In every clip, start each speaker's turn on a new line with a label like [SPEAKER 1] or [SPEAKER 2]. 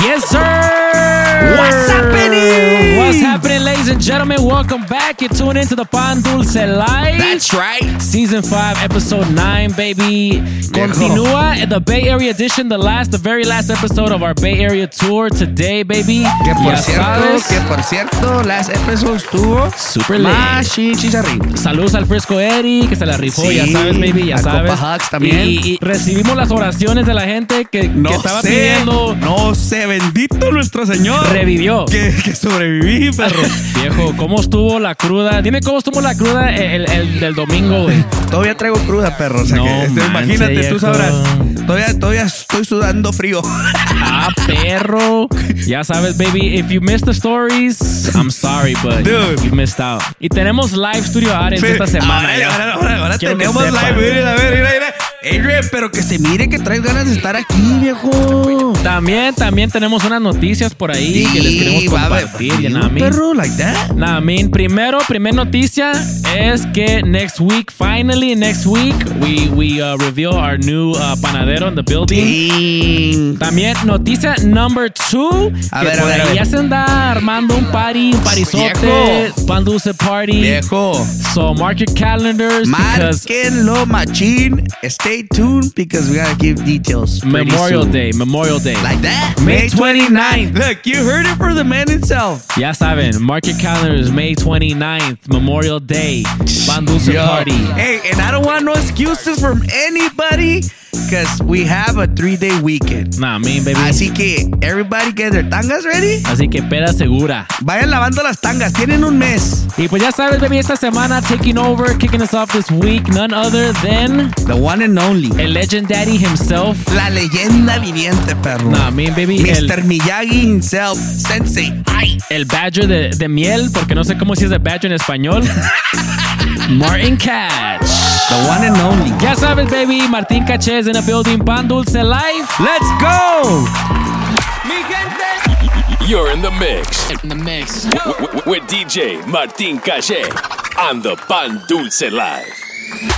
[SPEAKER 1] Yes, sir. Gentlemen? Welcome back. You're tuned into the Pan Dulce Live.
[SPEAKER 2] That's right.
[SPEAKER 1] Season 5, episode 9, baby. Continúa in the Bay Area edition, the last, the very last episode of our Bay Area tour today, baby.
[SPEAKER 2] Que por
[SPEAKER 1] Ya
[SPEAKER 2] cierto,
[SPEAKER 1] sabes.
[SPEAKER 2] que por cierto, las episode estuvo
[SPEAKER 1] Super
[SPEAKER 2] más.
[SPEAKER 1] Saludos al Fresco Eddie, que se la rifó,
[SPEAKER 2] Sí,
[SPEAKER 1] ya sabes, baby, ya sabes.
[SPEAKER 2] compa Hux también.
[SPEAKER 1] Y, y recibimos las oraciones de la gente que, que estaba pidiendo.
[SPEAKER 3] no sé, bendito nuestro Señor.
[SPEAKER 1] Revivió.
[SPEAKER 3] Que, que sobreviví, perro.
[SPEAKER 1] Viejo, ¿cómo estuvo la cruda? Dime cómo estuvo la cruda el, el del domingo, güey.
[SPEAKER 3] Todavía traigo cruda, perro. O sea
[SPEAKER 1] No
[SPEAKER 3] que, este, imagínate, tú sabrás. Todavía, todavía estoy sudando frío.
[SPEAKER 1] Ah, perro. Ya sabes, baby, if you missed the stories, I'm sorry, but
[SPEAKER 3] Dude.
[SPEAKER 1] you missed out. Y tenemos live studio audience esta semana.
[SPEAKER 3] Ahora, ahora, ahora, ahora tenemos live. Mira, a ver, mira, mira. Adrian, pero que se mire que traes ganas de estar aquí, viejo.
[SPEAKER 1] También, también tenemos unas noticias por ahí que les queremos compartir. mean?
[SPEAKER 3] perro, like that.
[SPEAKER 1] Primero, primer noticia es que next week, finally next week, we, we uh, reveal our new uh, panadero in the building. También noticia number two,
[SPEAKER 3] A
[SPEAKER 1] que
[SPEAKER 3] ver, a
[SPEAKER 1] por
[SPEAKER 3] a
[SPEAKER 1] ahí
[SPEAKER 3] ver.
[SPEAKER 1] ya se anda armando un party, un parizote, pan dulce party.
[SPEAKER 3] Viejo.
[SPEAKER 1] So mark your calendars
[SPEAKER 3] Marquenlo, machín. Stay tuned because we gotta give details.
[SPEAKER 1] Memorial
[SPEAKER 3] soon.
[SPEAKER 1] Day, Memorial Day.
[SPEAKER 3] Like that?
[SPEAKER 1] May 29th.
[SPEAKER 3] Look, you heard it for the man himself.
[SPEAKER 1] Ya saben, mark your calendars, May 29th, Memorial Day,
[SPEAKER 3] Yo.
[SPEAKER 1] party.
[SPEAKER 3] Hey, and I don't want no excuses from anybody because we have a three day weekend.
[SPEAKER 1] Nah, I mean, baby.
[SPEAKER 3] Así que, everybody get their tangas ready.
[SPEAKER 1] Así que peda segura.
[SPEAKER 3] Vayan lavando las tangas, tienen un mes.
[SPEAKER 1] Y pues ya sabes, baby, esta semana taking over, kicking us off this week, none other than
[SPEAKER 3] The one and only.
[SPEAKER 1] el legendary himself.
[SPEAKER 3] La leyenda viviente, perro.
[SPEAKER 1] Nah, me baby,
[SPEAKER 3] Mr.
[SPEAKER 1] el,
[SPEAKER 3] Miyagi himself, Sensei. Ay.
[SPEAKER 1] el badger de, de miel, porque no sé cómo si es de badger en español. Martin Catch.
[SPEAKER 3] The one and only.
[SPEAKER 1] Ya sabes, baby, Martín Caché is in a building, Pan Dulce Life.
[SPEAKER 3] Let's go.
[SPEAKER 4] You're in the mix. In the mix. with DJ Martin Caché on the Pan Dulce Live.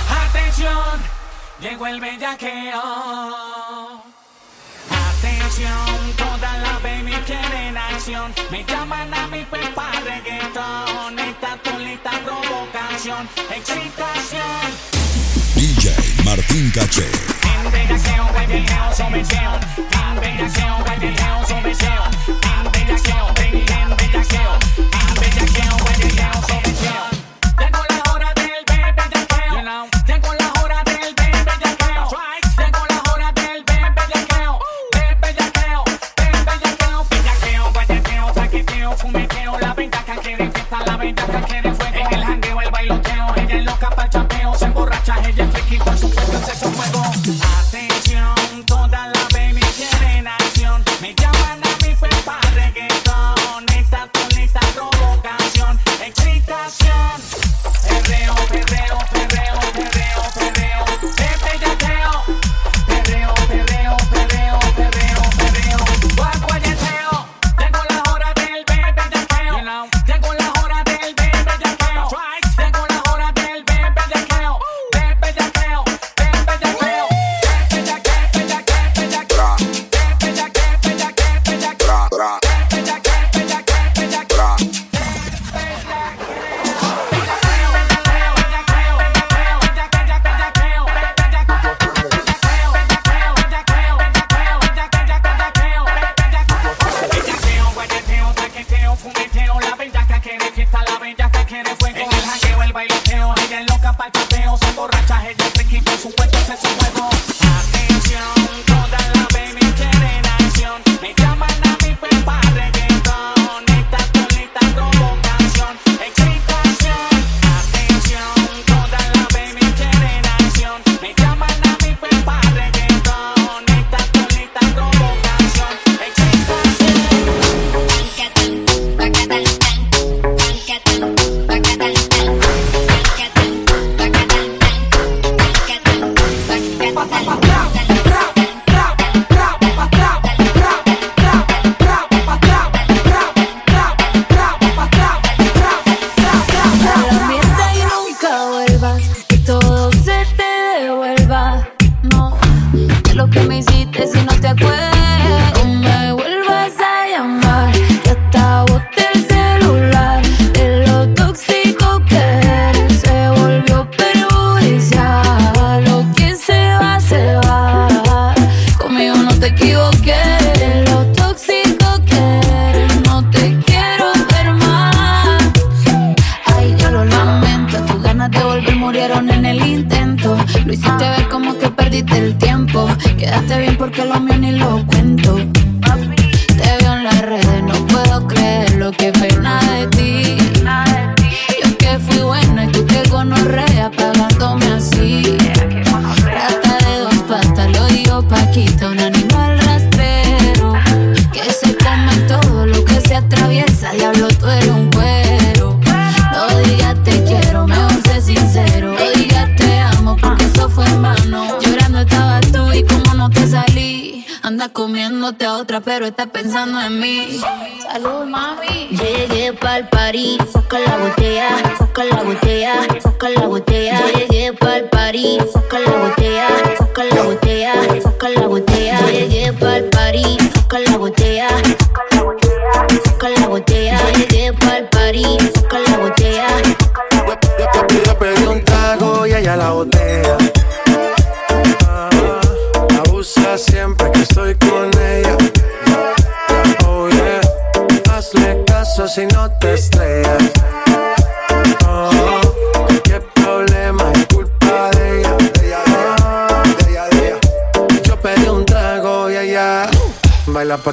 [SPEAKER 5] Atención, llegó el bellaqueo. Atención, todas las baby quieren acción. Me llaman a mi pepa reggaetón. Esta tolita provocación, excitación.
[SPEAKER 6] Martín Caché.
[SPEAKER 5] Friki, por supuesto, es su juego.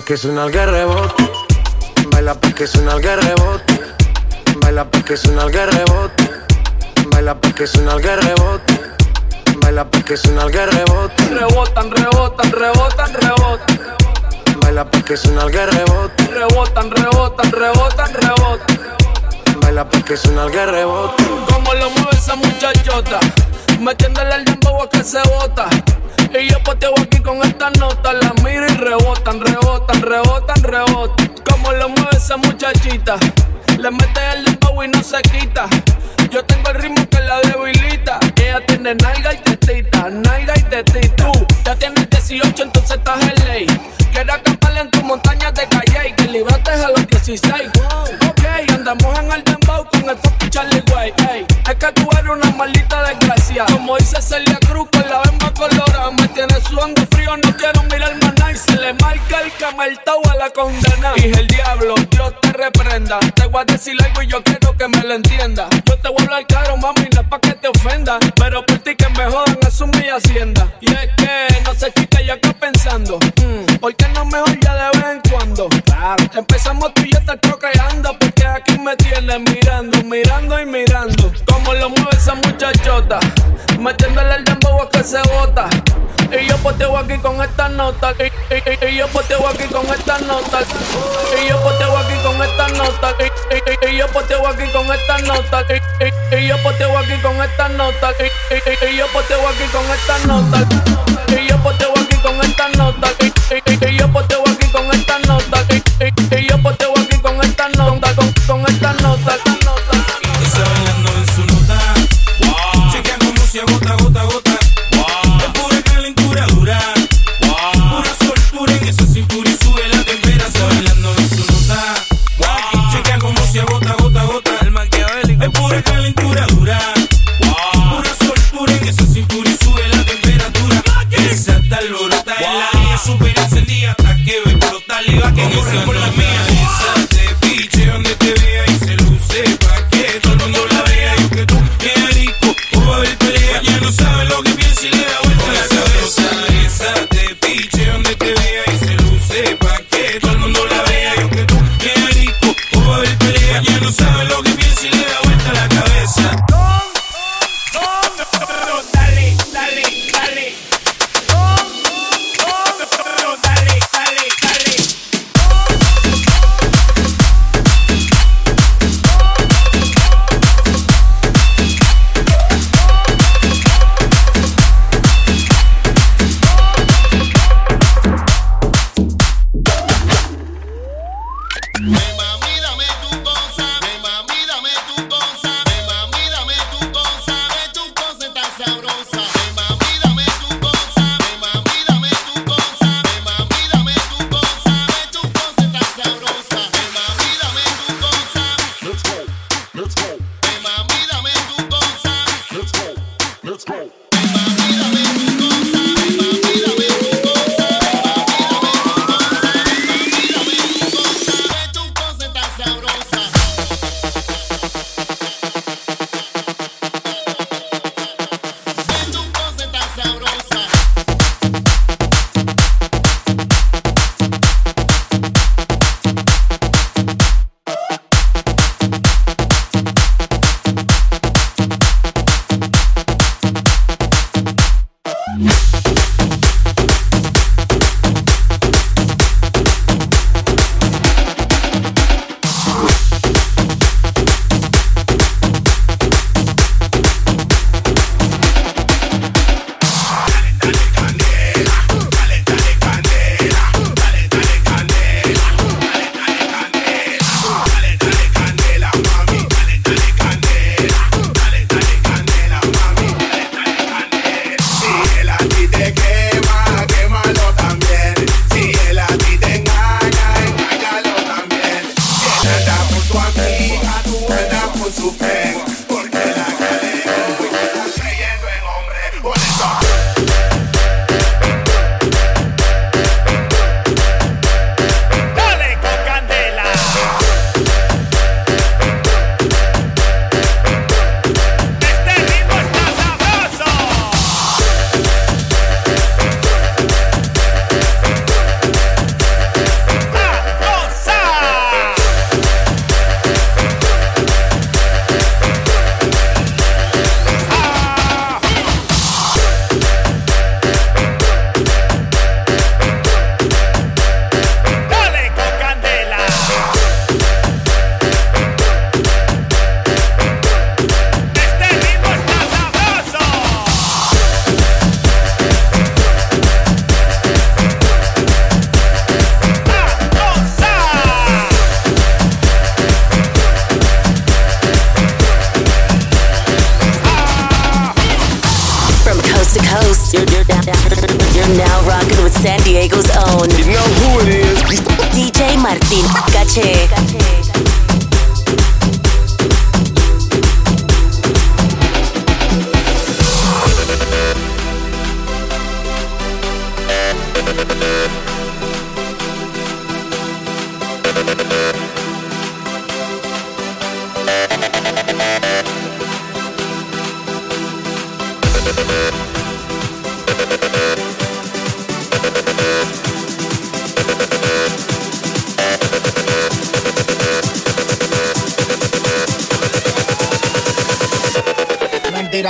[SPEAKER 7] que
[SPEAKER 8] es
[SPEAKER 9] una guerrero Ok, andamos en el dembow con el fucking Charlie Way. Ey, es que tú eres una maldita desgracia. Como dice Celia Cruz con la bemba colorada. Me tiene su sudando frío, no quiero mirar más nada. Y se le marca el cameltao a la condena. Dije el diablo, Dios te reprenda. Te voy a decir algo y yo quiero que me lo entienda. Yo te vuelvo al caro, mami, no es pa' que te ofenda. Pero por ti que me jodan, eso es mi hacienda. Y es que no sé, chica, yo acá pensando. Mm, ¿Por qué no mejor ya de Empezamos tú y yo estás chocreando. Porque aquí me tienes mirando, mirando y mirando. Como lo mueve esa muchachota. Metiéndole el dembow a que se bota. Y yo poteo aquí con esta nota. Y, y, y, y yo poteo aquí con esta nota. Y yo poteo aquí con esta nota. Y, yo poteo aquí con esta nota. Y, yo poteo aquí con esta nota. Y, yo poteo aquí con esta nota. Y yo poteo aquí con esta nota.
[SPEAKER 10] emocionante.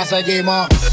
[SPEAKER 10] Seguimos.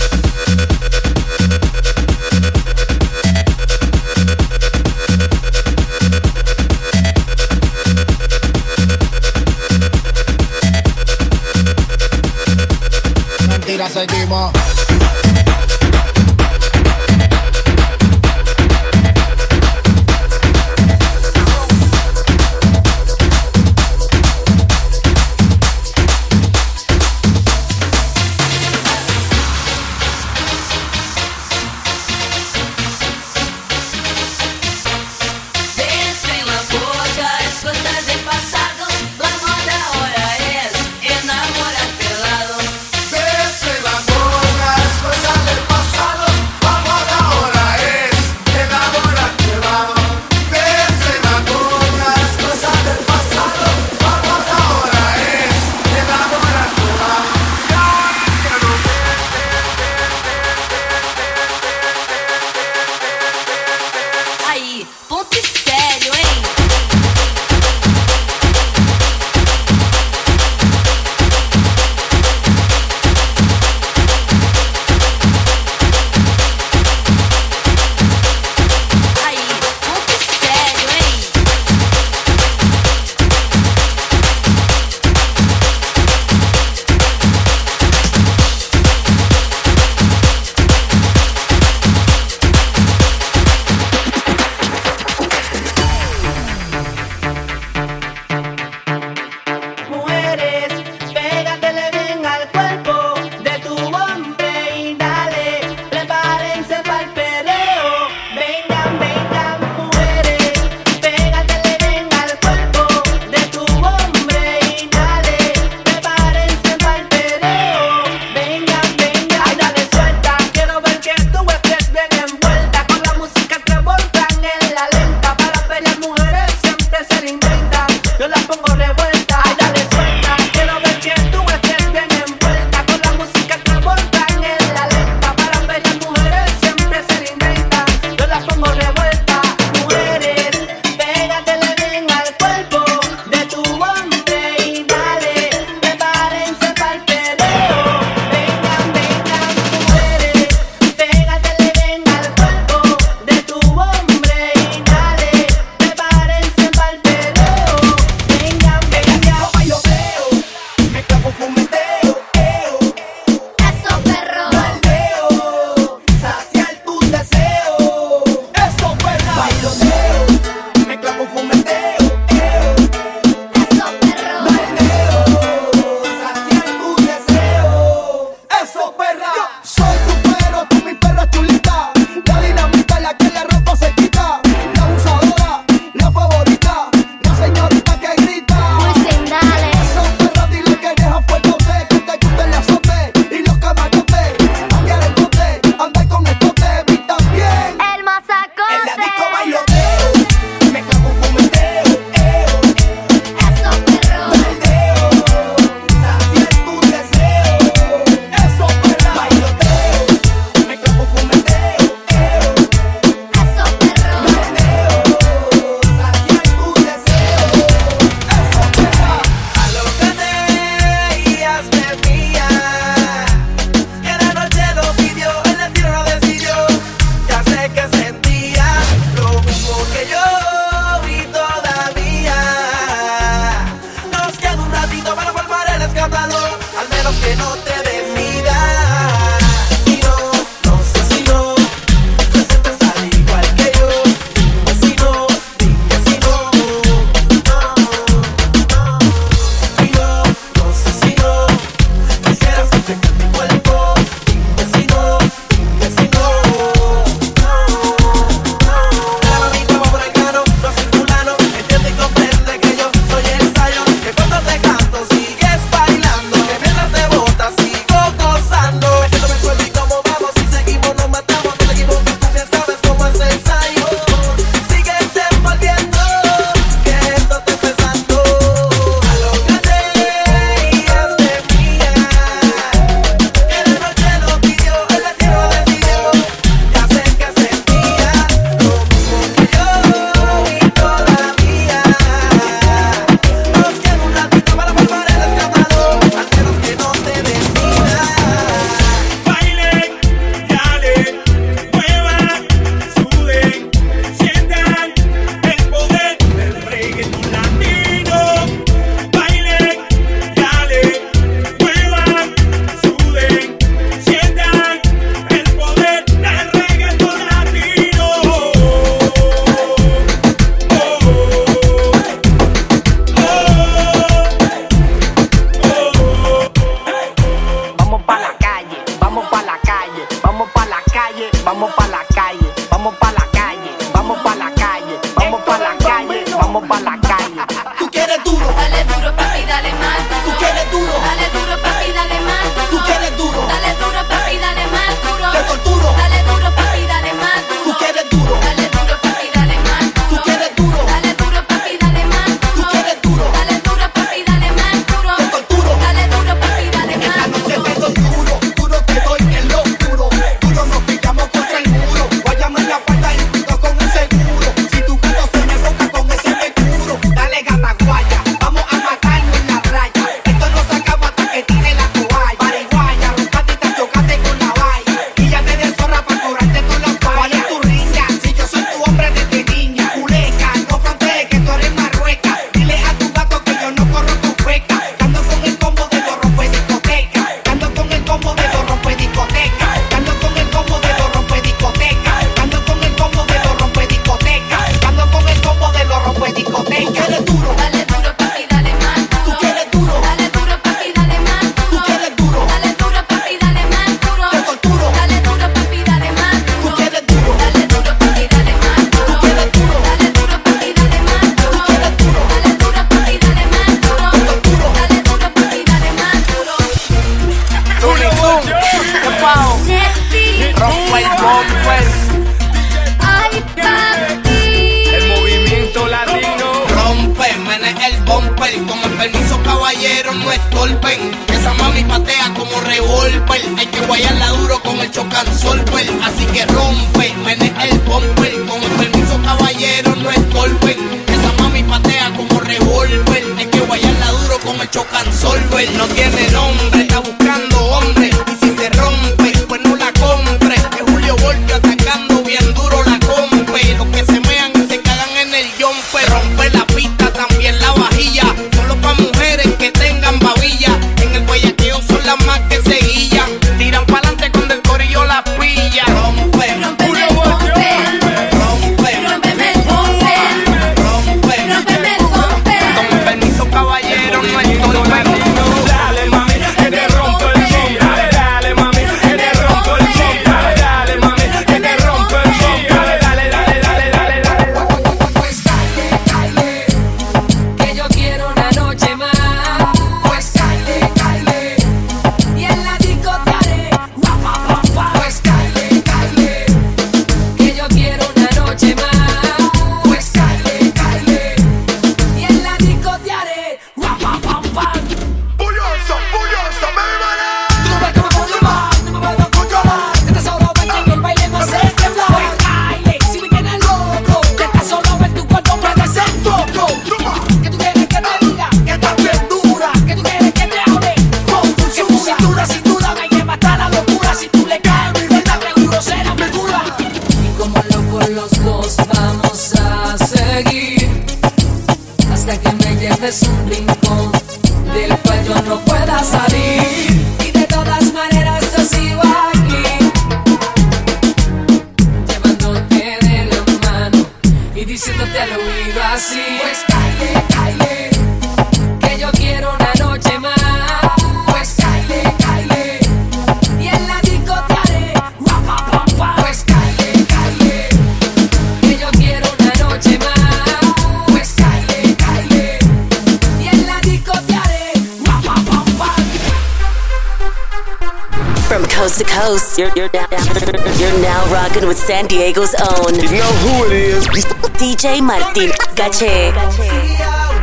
[SPEAKER 11] San Diego's own. You know who it is. DJ Martin Caché.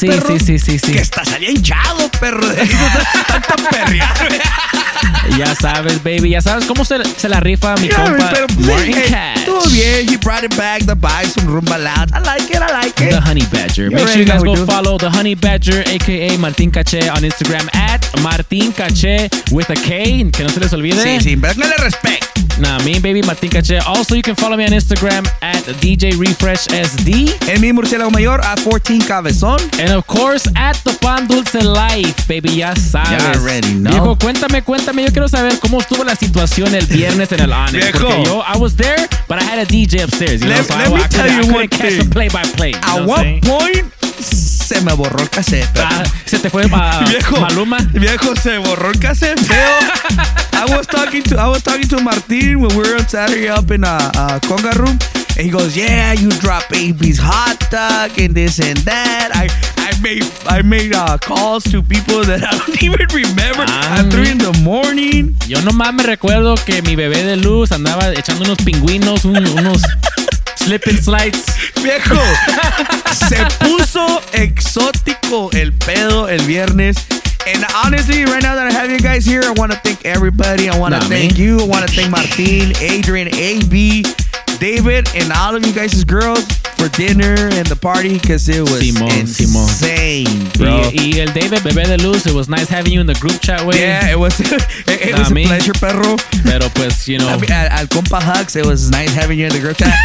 [SPEAKER 5] Sí,
[SPEAKER 3] perro.
[SPEAKER 1] sí, sí, sí, sí.
[SPEAKER 3] Que hasta salía hinchado, perro. Tanto perrear.
[SPEAKER 1] Ya sabes, baby, ya sabes cómo se, se la rifa mi
[SPEAKER 3] Yeah,
[SPEAKER 1] compa.
[SPEAKER 3] pero pues,
[SPEAKER 1] Martin
[SPEAKER 3] hey,
[SPEAKER 1] Cash.
[SPEAKER 3] todo bien. He brought it back, the vibes from Rumba Lounge. I like it, I like it.
[SPEAKER 1] The Honey Badger. Make sure you guys go follow the Honey Badger, aka Martin Caché, on Instagram at Martin Caché with a K. Que no se les olvide.
[SPEAKER 3] Sí, sí, pero no le respect.
[SPEAKER 1] Nah, me baby Martin Caché. Also, you can follow me on Instagram at DJ Refresh SD.
[SPEAKER 3] En mi murciélago mayor a 14 cabezón.
[SPEAKER 1] And of course, at the Pan Dulce Life, baby, ya sabes.
[SPEAKER 3] You already know.
[SPEAKER 1] Viejo, cuéntame, cuéntame. Yo quiero saber cómo estuvo la situación el viernes en el Onyx. Porque yo, I was there, but I had a DJ upstairs. You
[SPEAKER 3] Let-
[SPEAKER 1] know, so
[SPEAKER 3] let
[SPEAKER 1] I,
[SPEAKER 3] me
[SPEAKER 1] I
[SPEAKER 3] tell
[SPEAKER 1] I
[SPEAKER 3] you
[SPEAKER 1] couldn't
[SPEAKER 3] one
[SPEAKER 1] catch
[SPEAKER 3] thing.
[SPEAKER 1] the play-by-play. you
[SPEAKER 3] A
[SPEAKER 1] know what saying?
[SPEAKER 3] point se me borró el cassette.
[SPEAKER 1] Ah, se te fue a
[SPEAKER 3] Viejo,
[SPEAKER 1] Maluma.
[SPEAKER 3] viejo, se borró el cassette feo. I was talking to I was talking to Martin when we were on Saturday up in uh, uh Conga room, and he goes, "Yeah, you drop baby's hot dog and this and that." I I made I made uh, calls to people that I don't even remember
[SPEAKER 1] Ah,
[SPEAKER 3] at three in the morning.
[SPEAKER 1] Yo nomás me recuerdo que mi bebé de luz andaba echando unos pingüinos, un- unos slip and slides.
[SPEAKER 3] Viejo, se puso exótico el pedo el viernes. And honestly, right now that I have you guys here, I want to thank everybody. I want to
[SPEAKER 1] Nah,
[SPEAKER 3] thank
[SPEAKER 1] man.
[SPEAKER 3] you. I want to thank Martin, Adrian, AB, David, and all of you guys' girls for dinner and the party because it was
[SPEAKER 1] Simón, Simón.
[SPEAKER 3] insane, bro.
[SPEAKER 1] Y, y el David, bebé de luz, it was nice having you in the group chat, güey.
[SPEAKER 3] Yeah, it was it, it was a pleasure, perro.
[SPEAKER 1] Pero pues, you know.
[SPEAKER 3] I mean, al, al compa Hugs, it was nice having you in the group chat.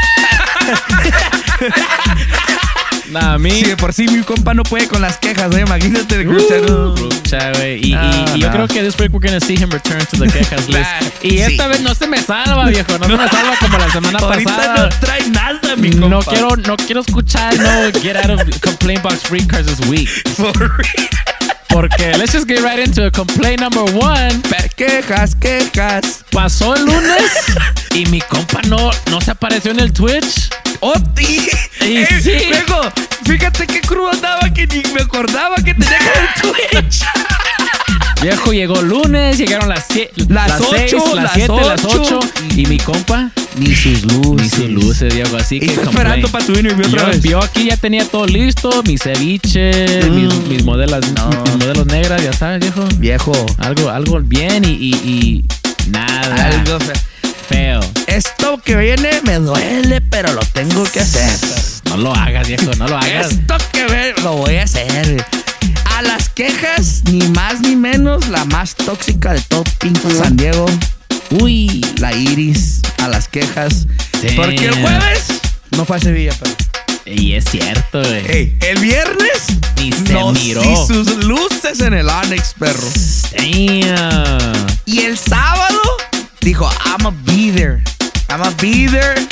[SPEAKER 1] Nah, me.
[SPEAKER 3] Si de por sí mi compa no puede con las quejas, ¿eh? imagínate el group chat.
[SPEAKER 1] Uh, group chat, güey. Y, y-
[SPEAKER 3] Ah,
[SPEAKER 1] y yo
[SPEAKER 3] nah.
[SPEAKER 1] creo que this week we're gonna see him return to the quejas list. Y esta
[SPEAKER 3] sí.
[SPEAKER 1] vez no se me salva, viejo. No, se me salva como la semana
[SPEAKER 3] Ahorita
[SPEAKER 1] pasada.
[SPEAKER 3] no trae nada, mi compa.
[SPEAKER 1] No quiero, no quiero escuchar no get out of complaint box free cards this week.
[SPEAKER 3] For real.
[SPEAKER 1] Porque let's just get right into. Complaint number one.
[SPEAKER 3] Quejas, quejas.
[SPEAKER 1] Pasó el lunes y mi compa no, no se apareció en el Twitch.
[SPEAKER 3] ¡Oh!
[SPEAKER 1] Y
[SPEAKER 3] Eh,
[SPEAKER 1] sí.
[SPEAKER 3] Luego, fíjate qué crudo andaba que ni me acordaba que tenía que ver Twitch.
[SPEAKER 1] Viejo llegó lunes, llegaron las 7,
[SPEAKER 3] Las
[SPEAKER 1] las
[SPEAKER 3] ocho,
[SPEAKER 1] 6, las
[SPEAKER 3] las
[SPEAKER 1] 7, las
[SPEAKER 3] ocho.
[SPEAKER 1] 8 y mi compa
[SPEAKER 3] Ni sus luces.
[SPEAKER 1] ni sus luces, Diego. Así que
[SPEAKER 3] esperando para tu interview otra
[SPEAKER 1] yo,
[SPEAKER 3] vez.
[SPEAKER 1] yo aquí ya tenía todo listo, mi ceviche, mis, mis modelos,
[SPEAKER 3] No.
[SPEAKER 1] mis modelos negras, ya sabes, viejo.
[SPEAKER 3] Viejo.
[SPEAKER 1] Algo, algo bien y, y, y nada.
[SPEAKER 3] Algo fe-
[SPEAKER 1] feo.
[SPEAKER 3] Esto que viene me duele, pero lo tengo que hacer.
[SPEAKER 1] No lo hagas, viejo, no lo hagas.
[SPEAKER 3] Esto que ve, lo voy a hacer. A las quejas, ni más ni menos, la más tóxica de todo Pinto San Diego. Uy, la Iris, a las quejas. Porque el jueves no fue a Sevilla, pero.
[SPEAKER 1] Y es cierto, güey.
[SPEAKER 3] Ey, el viernes
[SPEAKER 1] Ni se
[SPEAKER 3] nos
[SPEAKER 1] miró.
[SPEAKER 3] y sus luces en el Onyx, perro.
[SPEAKER 1] Damn.
[SPEAKER 3] Y el sábado dijo, I'ma be there. I'ma be there.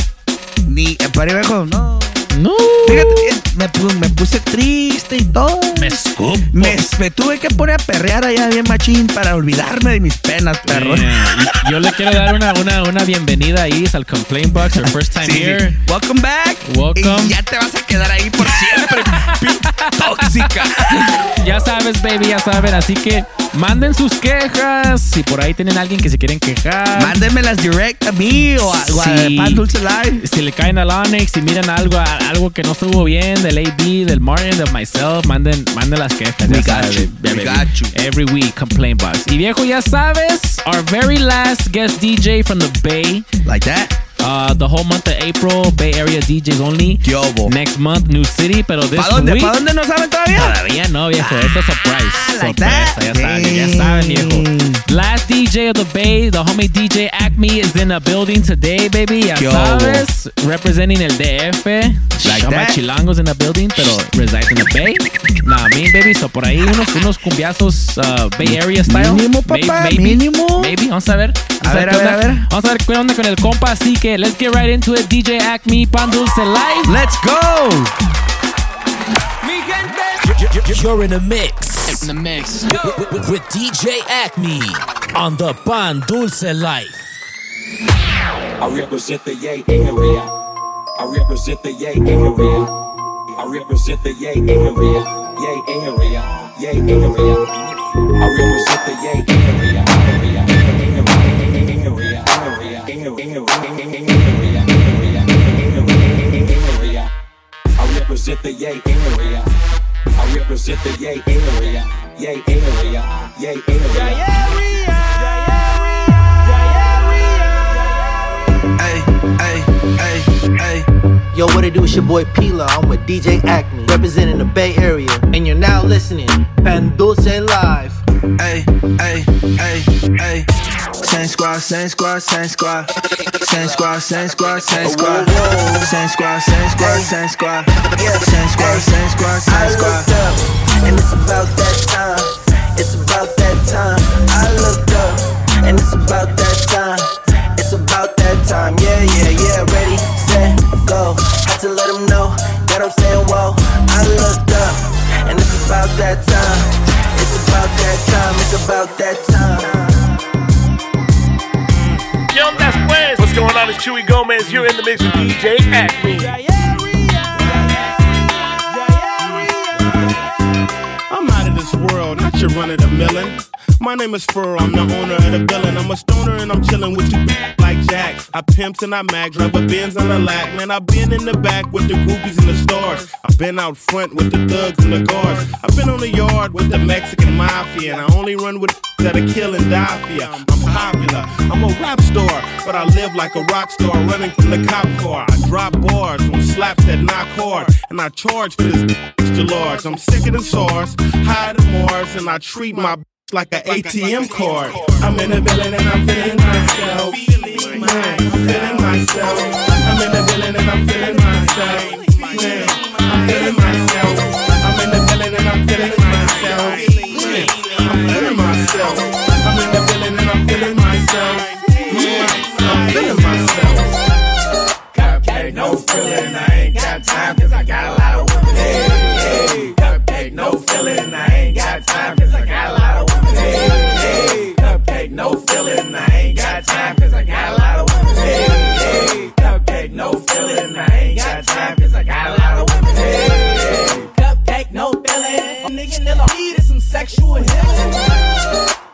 [SPEAKER 3] Ni el pari dijo, no.
[SPEAKER 1] No.
[SPEAKER 3] Fíjate, eh, me, me puse triste y todo.
[SPEAKER 1] Me escupo.
[SPEAKER 3] Me, me tuve que poner a perrear allá bien machín para olvidarme de mis penas, perro.
[SPEAKER 1] Yeah. Yo le quiero dar una, una, una bienvenida ahí al Complaint Box, your first time
[SPEAKER 3] Sí,
[SPEAKER 1] here.
[SPEAKER 3] Welcome back.
[SPEAKER 1] Welcome.
[SPEAKER 3] Y ya te vas a quedar ahí por siempre. tóxica.
[SPEAKER 1] Ya sabes, baby, ya saben. Así que manden sus quejas. Si por ahí tienen alguien que se quieren quejar.
[SPEAKER 3] Mándenmelas direct a mí o a, o a
[SPEAKER 1] Sí.
[SPEAKER 3] Pan Dulce Live.
[SPEAKER 1] Si le caen al Onyx, si miran algo, algo que no estuvo bien del AB, del Martin, del myself, manden, manden las quejas.
[SPEAKER 3] We got
[SPEAKER 1] sabes,
[SPEAKER 3] you.
[SPEAKER 1] yeah,
[SPEAKER 3] We
[SPEAKER 1] baby.
[SPEAKER 3] got you.
[SPEAKER 1] Every week, complaint box. Y viejo, ya sabes, our very last guest DJ from the Bay.
[SPEAKER 3] Like that.
[SPEAKER 1] Uh, the whole month of April, Bay Area DJs only.
[SPEAKER 3] Yobo.
[SPEAKER 1] Next month, New City, pero this
[SPEAKER 3] ¿Para dónde? ¿Para dónde no saben todavía?
[SPEAKER 1] Todavía no, viejo. Esto es surprise.
[SPEAKER 3] like
[SPEAKER 1] Sorpresa,
[SPEAKER 3] that?
[SPEAKER 1] ya saben, ya saben, viejo. Last DJ of the Bay, the homie DJ Acme is in the building today, baby. Ya sabes, representing el DF.
[SPEAKER 3] Like that?
[SPEAKER 1] Chilangos in the building, pero resides in the Bay. Nah, mean, baby. So por ahí unos, unos cumbiazos uh, Bay Area style.
[SPEAKER 3] Mínimo, papá,
[SPEAKER 1] Maybe,
[SPEAKER 3] mínimo.
[SPEAKER 1] Maybe, vamos a ver. Vamos
[SPEAKER 3] A ver,
[SPEAKER 1] qué
[SPEAKER 3] a ver, a ver.
[SPEAKER 1] Vamos a ver qué onda con el compa. Así que let's get right into it. DJ Acme, Pan Dulce Live.
[SPEAKER 3] Let's go.
[SPEAKER 12] You're in a mix. In the mix. With, with- with DJ Acme on the Pan Dulce Life.
[SPEAKER 11] I represent the yay area. I represent the yay area. I represent the yay area. Yay area. Yay area. I represent the yay area. Area. Area. Represent the yay area. I represent the yay area. Yay area. Yay area.
[SPEAKER 3] Hey, hey, hey, hey.
[SPEAKER 13] Yo, what it do? It's your boy Pila. I'm with DJ Acme, representing the Bay Area. And you're now listening, Pan Dulce Live.
[SPEAKER 3] Hey, hey, hey, hey. Same squad, same squad, same squad. Same squad, same squad, same squad. Same squad, same squad, same squad. Same squad, same squad,
[SPEAKER 13] I'm
[SPEAKER 14] out of this world, not your run of the millin'. My name is Furrow, I'm the owner of the building. I'm a stoner and I'm chillin' with you. I pimps and I mag, drive a Benz on the lack. Man, I've been in the back with the groupies and the stars. I've been out front with the thugs and the guards. I've been on the yard with the Mexican mafia. And I only run with that'll kill and die for ya. I'm popular, I'm a rap star, but I live like a rock star running from the cop car. I drop bars on slaps that knock hard, and I charge for this extra large. I'm sicker than SARS, higher than Mars, and I treat my like an ATM card. I'm in the building and I'm feeling myself. Man, I'm feeling myself. I'm in the building and I'm feeling myself. Man, I'm feeling myself. I'm in the building and I'm feeling myself. Man, I'm feeling myself. I'm in the building and I'm feeling myself. Man, I'm feeling myself.
[SPEAKER 11] Cupcake, no feeling, I ain't got time cause I got a lot of women. Hey, hey, cupcake, no feeling, I ain't got time feeling, I ain't got time cause I got a lot of women. Hey, hey, cupcake, no feeling, I ain't got time cause I got a lot of women. Hey, hey,
[SPEAKER 15] Cupcake, no feeling. Nigga, nigga, needed some sexual healing.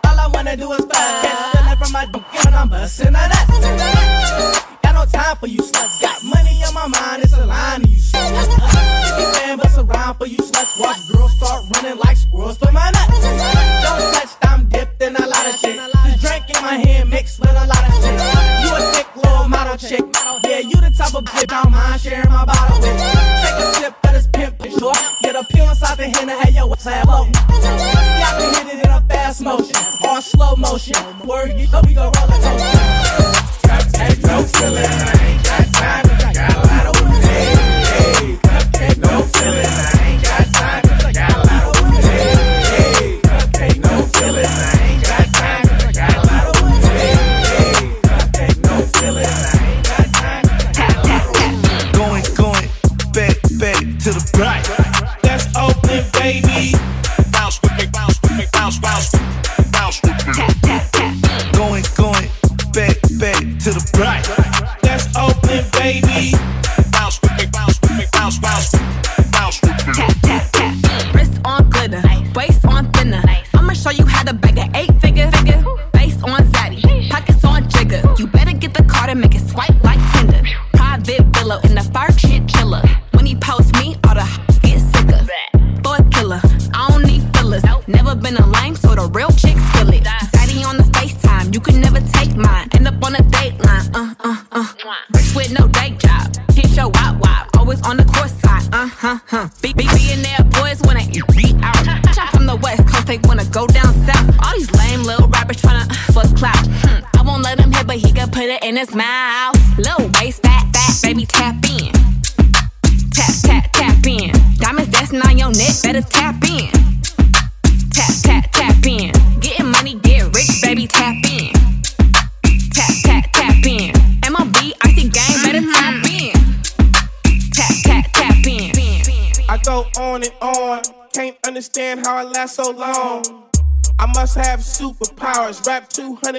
[SPEAKER 15] All I wanna do is fuck. Catch feeling from my dick when I'm busting a nut. No time for you sluts. Got money on my mind, it's a line to you sluts. Fan bust around for you sluts, watch girls start running like squirrels for my nuts. Don't touch, I'm dipped in a lot of shit. This drink in my hand mixed with a lot of shit. You a thick little model chick. Yeah, you the type of bitch I don't mind sharing my bottle with. Take a sip of this pimp short. Get a pill inside the hand and have your ass have low. I can hit it in a fast motion or slow motion. Word, you know we go roller coaster.
[SPEAKER 11] Cupcake, no feeling, I ain't got time got a lot of women. Hey, hey, cupcake,
[SPEAKER 16] feeling. I ain't got time got a lot of wood. Hey, hey, no feeling.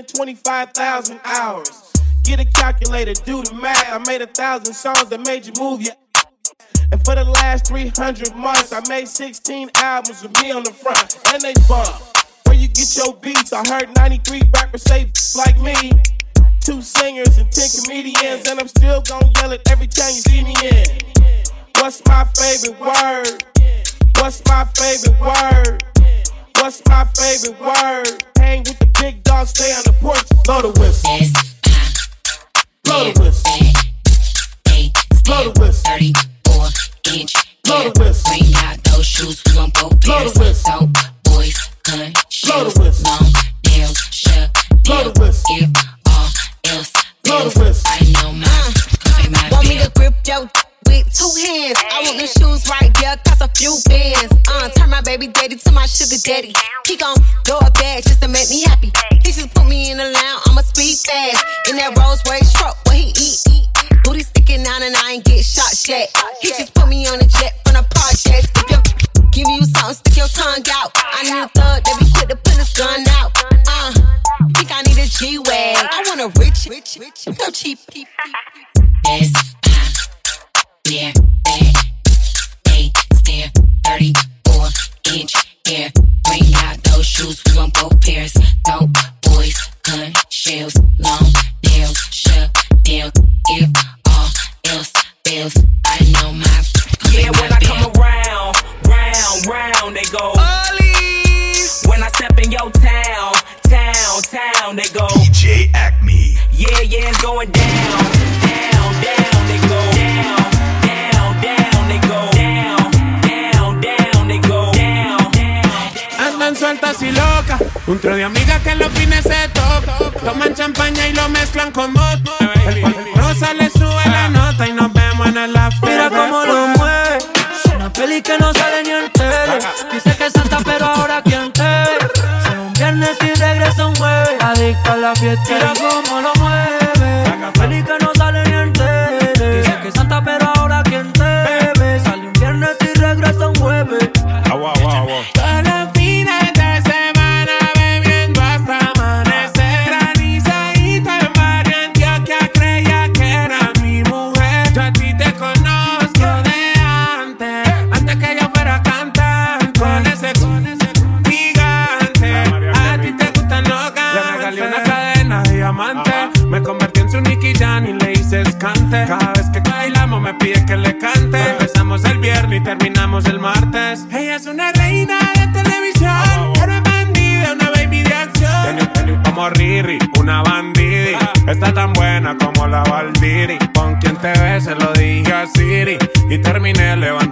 [SPEAKER 14] 25,000 hours. Get a calculator, do the math. I made a thousand songs that made you move your. And for the last 300 months, I made 16 albums with me on the front, and they bump. Where you get your beats? I heard 93 rappers say like me. Two singers and 10 comedians, and I'm still gonna yell it every time you see me in. What's my favorite word? What's my favorite word? What's my favorite word? Hang with the big dogs, stay on the porch, blow the whistle. Blow the whistle. Blow the whistle.
[SPEAKER 17] 34 inch.
[SPEAKER 14] Blow the whistle.
[SPEAKER 17] Bring out those shoes, we want both
[SPEAKER 14] Blow the whistle.
[SPEAKER 17] Dope boys, gun
[SPEAKER 14] Blow the whistle.
[SPEAKER 17] long nails, shut
[SPEAKER 14] Blow the whistle.
[SPEAKER 17] If all else
[SPEAKER 14] Blow the whistle.
[SPEAKER 17] I know my, I might
[SPEAKER 18] Want me to grip your two hands? I want the shoes right there, cost a few bands. Uh, turn my baby daddy to my sugar daddy. He gon' go up bad just to make me happy. He just put me in the lounge, I'ma speed fast. In that Rolls Royce truck, where he eat, eat. Booty sticking out and I ain't get shot yet. He just put me on a jet from the projects. If you give you something, stick your tongue out. I need a thug that be quick to put his gun out. Uh, think I need a G-Wag. I want a rich, rich, rich, no cheap.
[SPEAKER 17] That's my beer bag. They stare 34 inch hair. Bring out those shoes, we want both pairs. Dope boys, gun shells, long nails, shut down. If all else fails, I know my.
[SPEAKER 11] Yeah, when I come around, round, round, they go. When I step in your town, town, town, they go.
[SPEAKER 4] DJ Acme.
[SPEAKER 11] Yeah, yeah, it's going down,
[SPEAKER 14] un trío de amigas que los fines se tocan. Toman champaña y lo mezclan con el rosa le sube la nota y nos vemos en el after.
[SPEAKER 19] Mira cómo lo mueve. Es una peli que no sale ni en tele. Dice que es pero ahora quién te ve. Se un viernes y regresa un jueves. Adicta a la fiesta. Mira cómo lo mueve.
[SPEAKER 14] Cada vez que bailamos me pide que le cante. Empezamos el viernes y terminamos el martes. Ella es una reina de televisión. Pero es bandida, una baby de acción. Como Riri, una bandidi. Está tan buena como la Valdiri. Con quien te ves, se lo dije a Siri. Y terminé levantando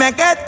[SPEAKER 20] dime que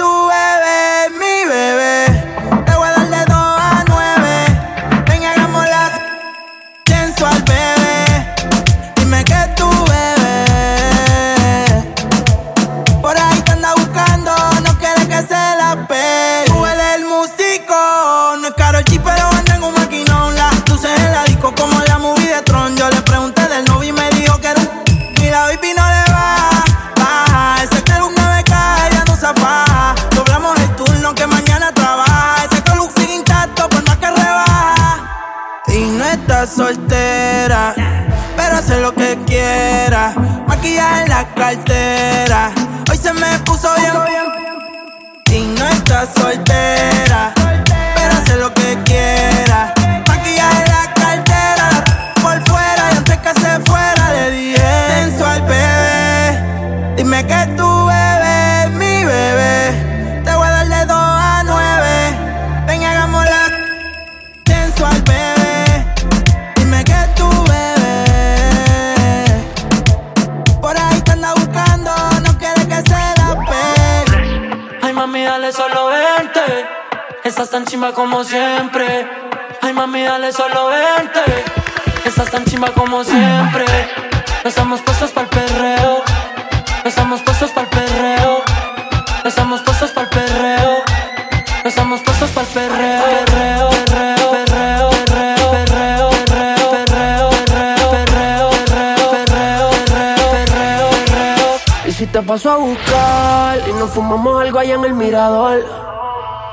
[SPEAKER 20] a
[SPEAKER 21] buscar y nos fumamos algo allá en el mirador.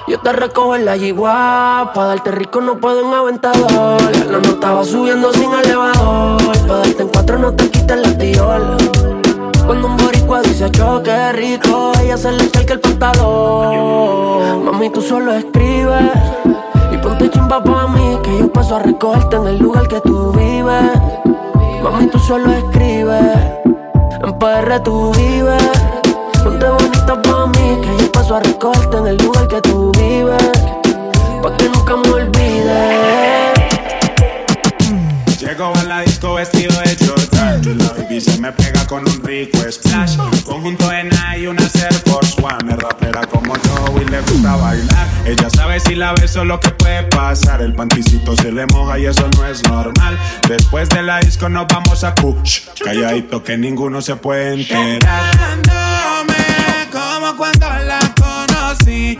[SPEAKER 21] Yo te recojo en la yigua, pa' darte rico no puedo en aventador. La nota va subiendo sin elevador, pa' darte en cuatro no te quites la tiola. Cuando un boricua dice choque rico, ella se le echa el pantalón. Mami, tú solo escribes y ponte chimba pa' mí, que yo paso a recogerte en el lugar que tú vives. Mami, tú solo escribes, PR tú vives. Ponte bonita pa' mí, que yo paso a recogerte en el lugar que tú vives. Pa' que nunca me olvides.
[SPEAKER 22] Llego a la disco vestido se me pega con un rico splash Conjunto en y una Air Force One. Es rapera como yo y le gusta bailar. Ella sabe si la beso lo que puede pasar. El panticito se le moja y eso no es normal. Después de la disco nos vamos a Kush. Calladito que ninguno se puede enterar.
[SPEAKER 19] Como cuando la conocí.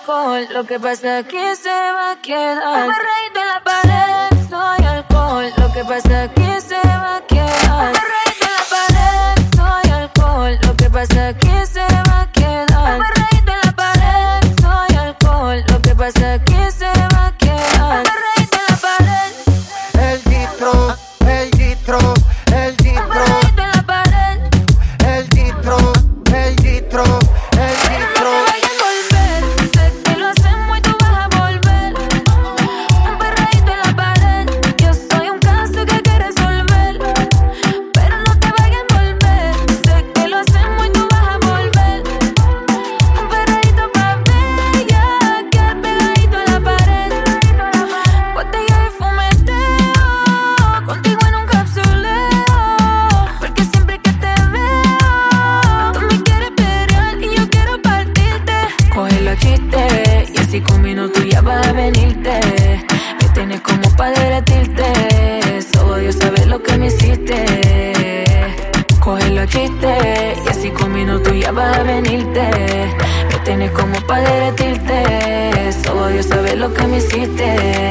[SPEAKER 23] alcohol. Lo que pasa aquí se va a quedar.
[SPEAKER 7] Me reí de la pared, soy alcohol. Lo que pasa aquí se va a quedar. Me reí de la pared, soy alcohol. Lo que pasa aquí para venirte. Me
[SPEAKER 24] tienes como para derretirte. Solo
[SPEAKER 23] Dios sabe lo que me hiciste.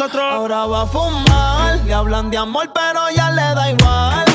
[SPEAKER 25] Ahora va a fumar, le hablan de amor, pero ya le da igual.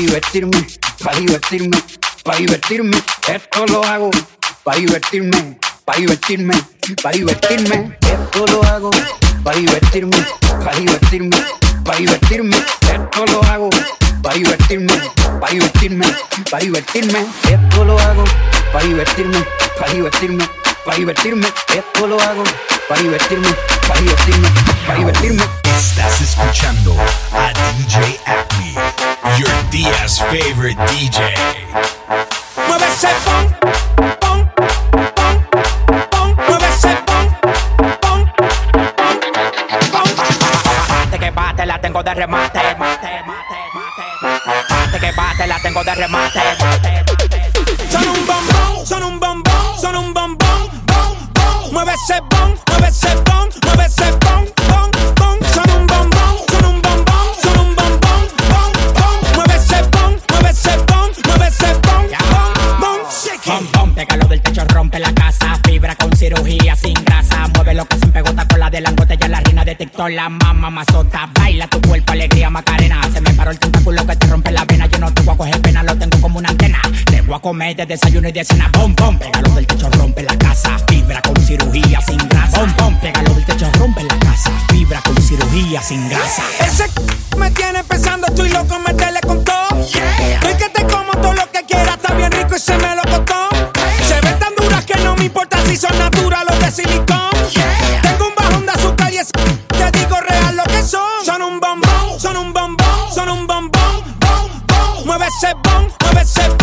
[SPEAKER 26] Divertirme, para divertirme, para divertirme. Esto lo hago para divertirme, para divertirme, para divertirme. Esto lo hago para divertirme, para divertirme, para divertirme. Esto lo hago para divertirme, para divertirme, para divertirme. Esto lo hago para divertirme, para divertirme, para divertirme. Esto lo hago para divertirme, para divertirme, para divertirme.
[SPEAKER 4] Estás escuchando a DJ Acme, your Dia's favorite DJ.
[SPEAKER 25] Mueve ese pon, pon, pon, pon, mueve ese pon, pon, pon, pon.
[SPEAKER 27] Mate que bate, la tengo de remate. Mate. Mate que bate, la tengo de remate.
[SPEAKER 25] Son un bombón, son un bombón, son un bombón, bom, bom. Mueve ese bon, mueve ese bon,
[SPEAKER 27] cirugía sin grasa. Mueve lo que se pegota con la de langote. Ya la reina de TikTok, la mamá mazota. Baila tu cuerpo, alegría, macarena. Se me paró el tentáculo que te rompe la vena. Yo no te voy a coger pena, lo tengo como una antena. Te voy a comer de desayuno y de cena. Pom, pom, pégalo del techo, rompe la casa. Fibra con cirugía sin grasa. Pom, pom, pégalo del techo, rompe la casa. Fibra con cirugía sin grasa.
[SPEAKER 25] Ese me tiene pensando tú y loco meterle con todo. Estoy que te como todo lo que quieras, está bien rico y se me lo son naturales o de silicón. Tengo un bajón de azúcar y es te digo real lo que son. Son un bombón, son un bombón, son un bombón. Mueve ese bon, mueve ese bon,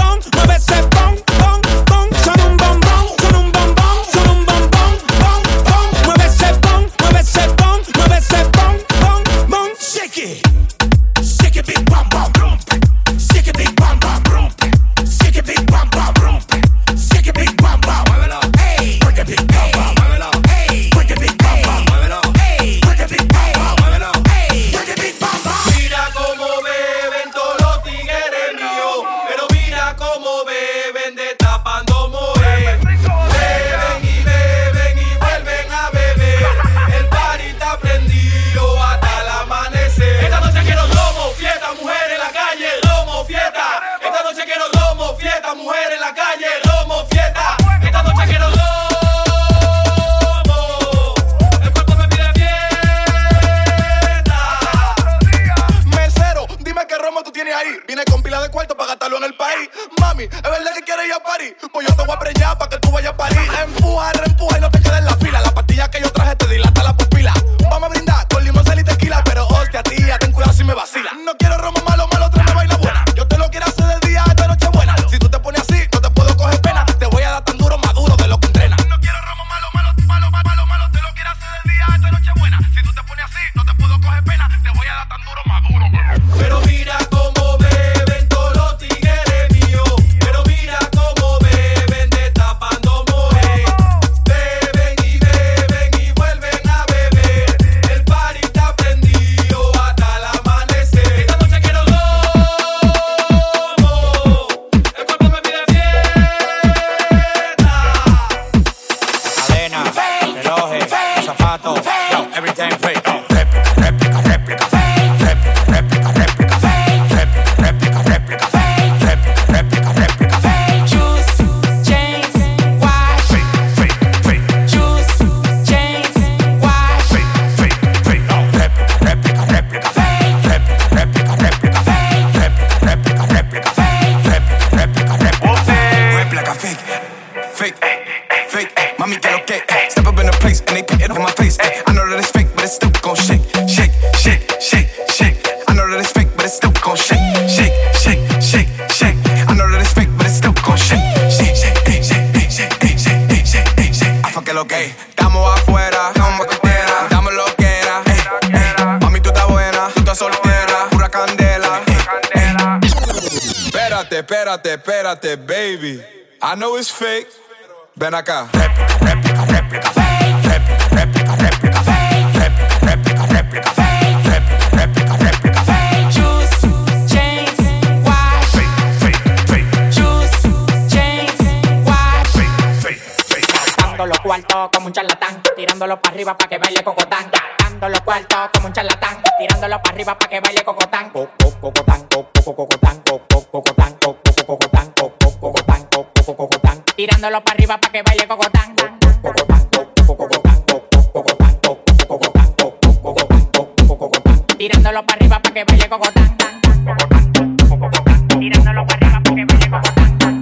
[SPEAKER 27] acá. Réplica, réplica, réplica. Réplica, réplica, réplica. Réplica, réplica, réplica,
[SPEAKER 28] fake.
[SPEAKER 27] Réplica, los cuartos como un charlatán. Tirándolo para arriba para que baile cocotán. Gastando los cuartos como un charlatán. Tirándolo para arriba para que baile cocotán. Cocotán, cocotán, cocotán. Tirándolo para arriba para que baile cocotán. Tirándolo para arriba para que baile cocotán. Tirándolo para arriba para que baile cocotán.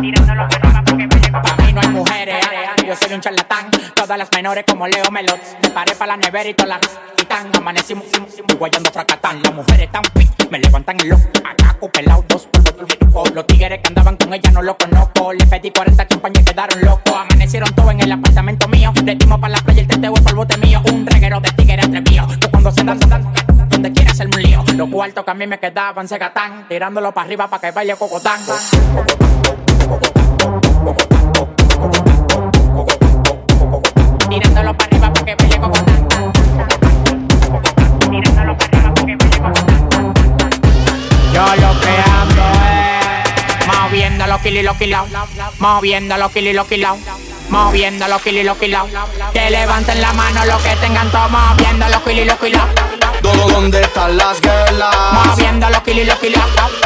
[SPEAKER 27] Tirándolo para arriba para que baile cocotán. Pa' mí no hay mujeres, yo soy un charlatán. Todas las menores como Leo Melot. Me paré para la nevera y todas las quitan. Amanecimos y guayando fracatán. Las mujeres tan fit, me levantan el loco. Acá pelado, dos polvos. Los tigres que andaban con ella no los conozco. Le pedí 40 champañas y quedaron locos. Amanecieron todos en el apartamento mío. Le dimos para la playa el teteo es polvo mío. Un reguero de tigres atrevido. Que cuando se dan. Donde quiera hacerme un lío. Los cuartos que a mí me quedaban se gatán. Tirándolo para arriba para que baile cocotán. Tirándolo para arriba para que baile cocotán. Tirándolo para arriba para que baile cocotán. Yo lo que ando es moviendo los kilos y los kilos, moviendo los kilos y los kilos, moviendo los kilos y los kilos. Que levanten la mano los que tengan todo, moviendo los kilos y los kilos,
[SPEAKER 3] ¿Dó- ¿Dónde están las guerras?
[SPEAKER 27] moviendo los kilos y los kilos.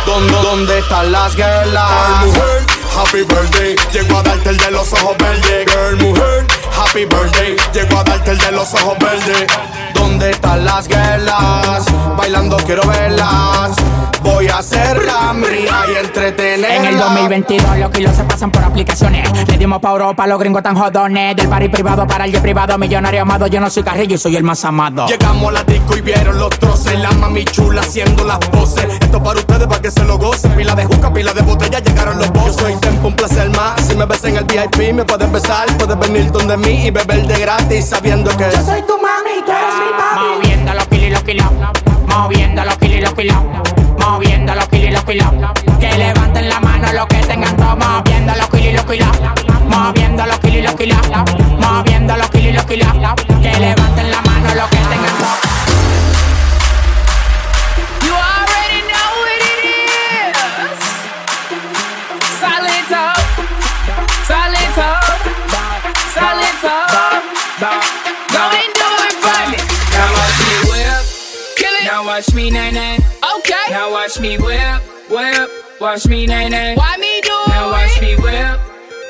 [SPEAKER 3] ¿Dónde, ¿Dónde están las guerras?
[SPEAKER 29] Girl, mujer, happy birthday. Llego a darte el de los ojos verdes. Girl, mujer, happy birthday. Llego a darte el de los ojos verdes.
[SPEAKER 3] ¿Dónde están las guerras? Bailando quiero verlas. Voy a hacerla mía y entretenerla.
[SPEAKER 27] En el 2022 los kilos se pasan por aplicaciones. Le dimos pa' Europa los gringos tan jodones. Del party privado para el jet privado, millonario amado. Yo no soy carrillo, soy el más amado.
[SPEAKER 29] Llegamos a la disco y vieron los troces. La mami chula haciendo las poses. Esto para ustedes para que se lo gocen. Pila de juca, pila de botella, llegaron los bosses. Yo soy tempo, un placer más. Si me ves en el VIP, me puedes besar. Puedes venir donde mí y beber de gratis sabiendo que
[SPEAKER 27] Yo soy tu mami, tú eres mi papi. Moviendo los y los kilos. Moviendo los y los kilos. Moviendo los y los kilos. Que levanten la mano los que tengan todo. Moviendo los y los kilos. Moviendo los y los kilos. Moviendo los y los kilos. Que levanten la mano los que tengan
[SPEAKER 30] watch me nay nay.
[SPEAKER 31] Okay.
[SPEAKER 30] Now watch me whip, whip. Watch me nay nay.
[SPEAKER 31] Why me do
[SPEAKER 30] Now watch me whip.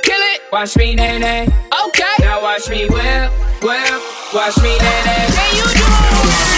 [SPEAKER 31] Kill it.
[SPEAKER 30] Watch me nay nay.
[SPEAKER 31] Okay.
[SPEAKER 30] Now watch me whip, whip. Watch me nay nay.
[SPEAKER 31] Can you do
[SPEAKER 29] One,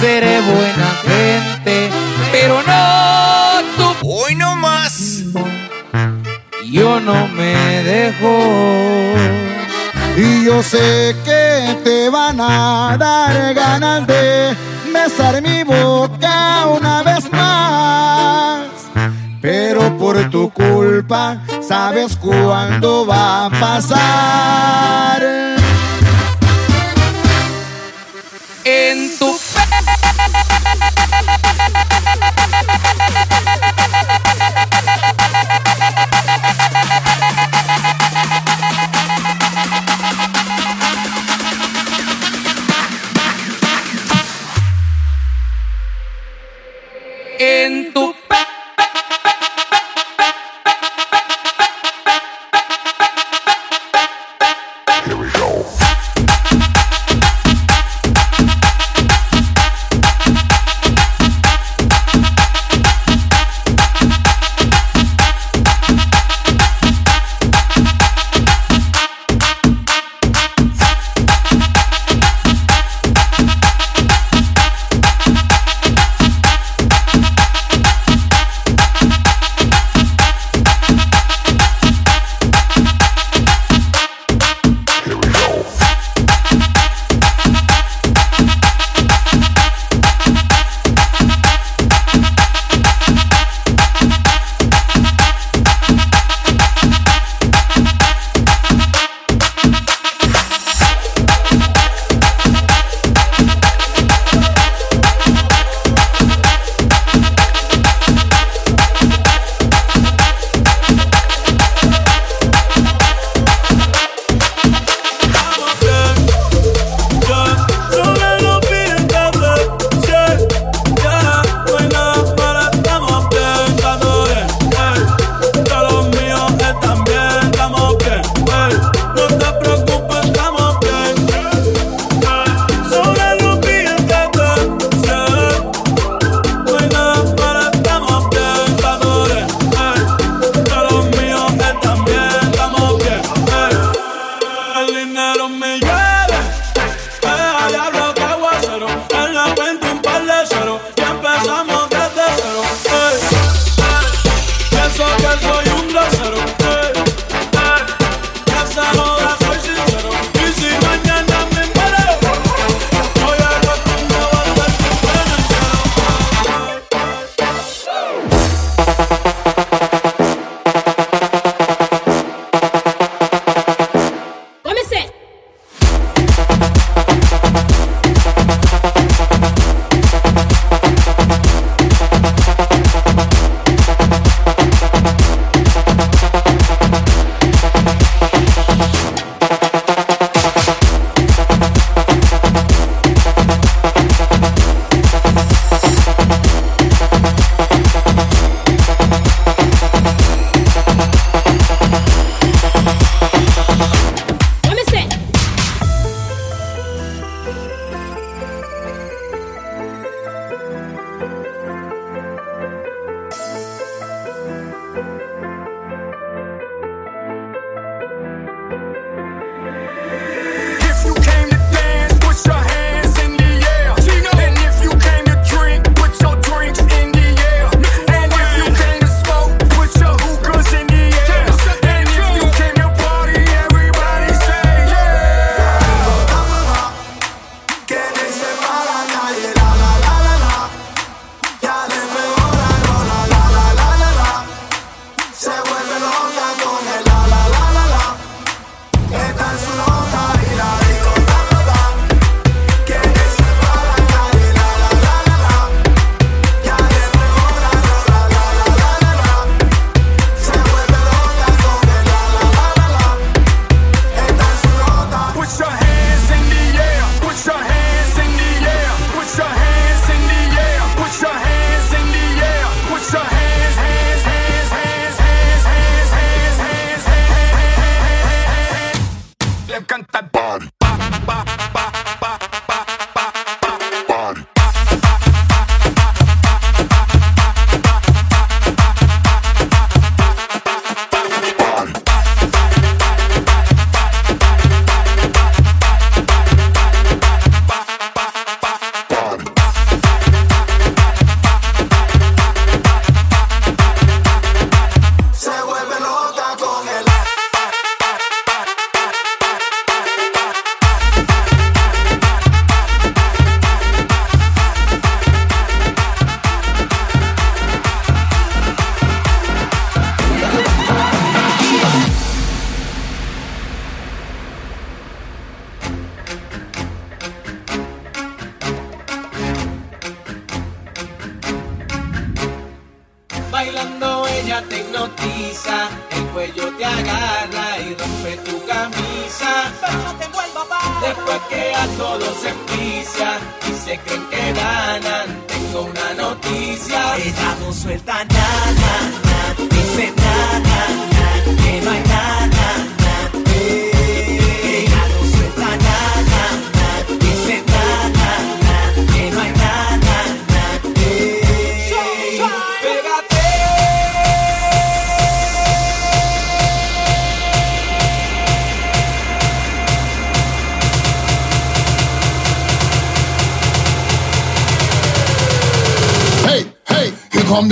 [SPEAKER 30] Seré buena gente, pero no tú.
[SPEAKER 32] Hoy no más.
[SPEAKER 30] Yo no me dejo.
[SPEAKER 26] Y yo sé que te van a dar ganas de besar mi boca una vez más. Pero por tu culpa, sabes cuándo va a pasar.
[SPEAKER 30] En tu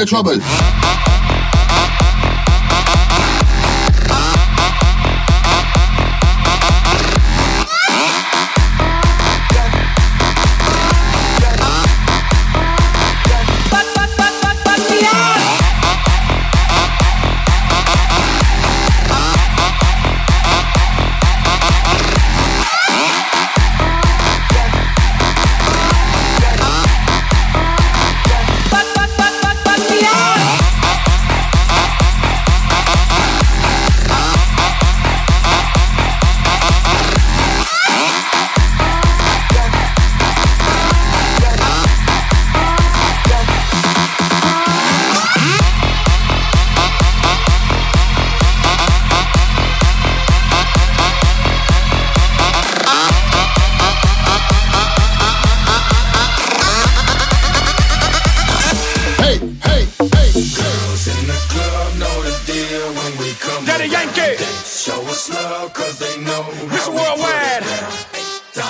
[SPEAKER 6] trouble.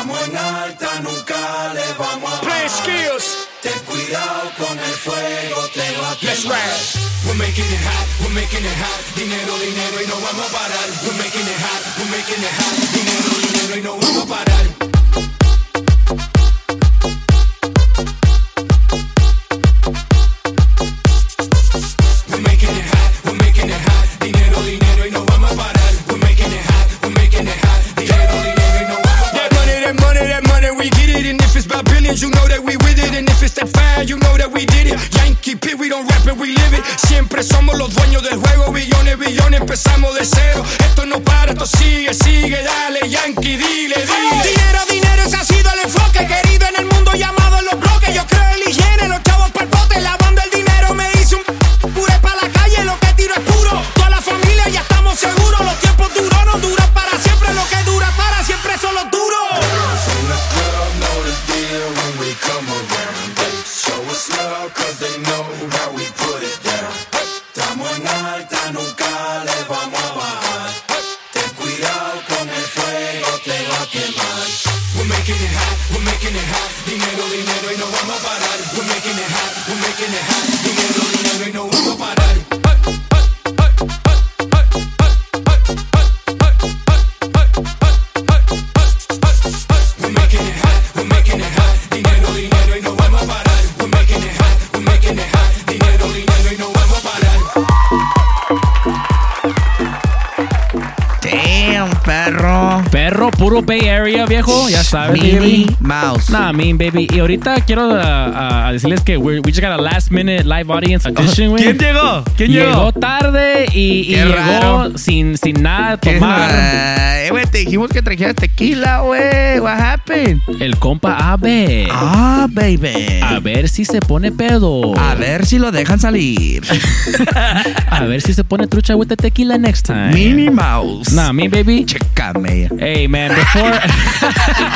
[SPEAKER 33] Estamos en alta, nunca le vamos a
[SPEAKER 25] Playing skills.
[SPEAKER 33] Ten cuidado con el fuego, te va a
[SPEAKER 25] Let's ride.
[SPEAKER 33] We're making it hot, we're making it hot. Dinero, dinero y no vamos a parar. We're making it hot, we're making it hot. Dinero, dinero y no vamos a parar.
[SPEAKER 25] Empezamos de cero. Esto no para, esto sigue, sigue. Dale, Yankee, dile, dile.
[SPEAKER 1] Sabes,
[SPEAKER 3] Minnie. Mouse.
[SPEAKER 1] Nah, mean, baby. Y ahorita quiero uh, uh, decirles que we just got a last minute live audience audition, güey.
[SPEAKER 3] ¿Quién llegó? ¿Quién
[SPEAKER 1] llegó?
[SPEAKER 3] llegó?
[SPEAKER 1] tarde y, y
[SPEAKER 3] Qué
[SPEAKER 1] llegó
[SPEAKER 3] raro.
[SPEAKER 1] sin, sin nada tomar.
[SPEAKER 3] Eh, güey, te dijimos que trajeras tequila, güey. What happened?
[SPEAKER 1] El compa AB.
[SPEAKER 3] Ah, baby.
[SPEAKER 1] A ver si se pone pedo.
[SPEAKER 3] A ver si lo dejan salir.
[SPEAKER 1] A ver si se pone trucha with the tequila next time.
[SPEAKER 3] Minnie Mouse.
[SPEAKER 1] Nah, me baby.
[SPEAKER 3] Chécame.
[SPEAKER 1] Hey, man, before.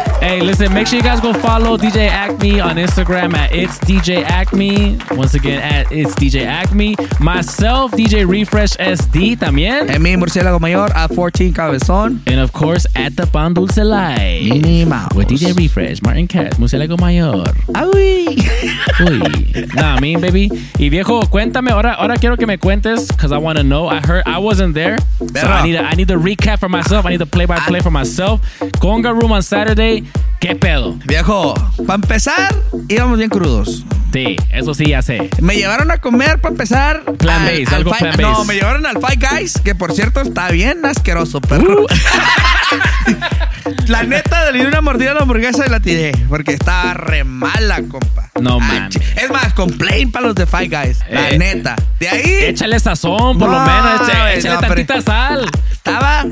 [SPEAKER 1] hey, listen, make sure you guys go follow DJ Acme on Instagram at It's DJ Acme. Once again, at It's DJ Acme. Myself, DJ Refresh SD también.
[SPEAKER 3] En mi murciélago mayor a 14 cabezón.
[SPEAKER 1] And of course, at the Pan Dulce Live.
[SPEAKER 3] Mouse.
[SPEAKER 1] With DJ Refresh, Martin Cat, Murciélago Mayor.
[SPEAKER 3] Uy.
[SPEAKER 1] Uy. Nah, mean, baby. Y viejo, cuéntame, ahora, ahora quiero que me cuentes, because I want to know. I heard I wasn't there. So I need, a, I need the recap for myself. I need the play by ah. play for myself. Conga Room on Saturday. ¿Qué pedo?
[SPEAKER 3] Viejo, para empezar, íbamos bien crudos.
[SPEAKER 1] Sí, eso sí ya sé.
[SPEAKER 3] Me llevaron a comer para empezar.
[SPEAKER 1] Plan
[SPEAKER 3] al-
[SPEAKER 1] base,
[SPEAKER 3] al
[SPEAKER 1] algo plan
[SPEAKER 3] No,
[SPEAKER 1] base.
[SPEAKER 3] me llevaron al Five Guys, que por cierto está bien asqueroso, perro.
[SPEAKER 1] Uh.
[SPEAKER 3] la neta, le di una mordida a la hamburguesa y la tiré, porque estaba re mala, compa.
[SPEAKER 1] No mames.
[SPEAKER 3] Es más, complain para los de Five Guys, la
[SPEAKER 1] Eh,
[SPEAKER 3] neta. De ahí.
[SPEAKER 1] Échale sazón, por lo
[SPEAKER 3] No,
[SPEAKER 1] menos. Échale, échale
[SPEAKER 3] no,
[SPEAKER 1] tantita sal.
[SPEAKER 3] Estaba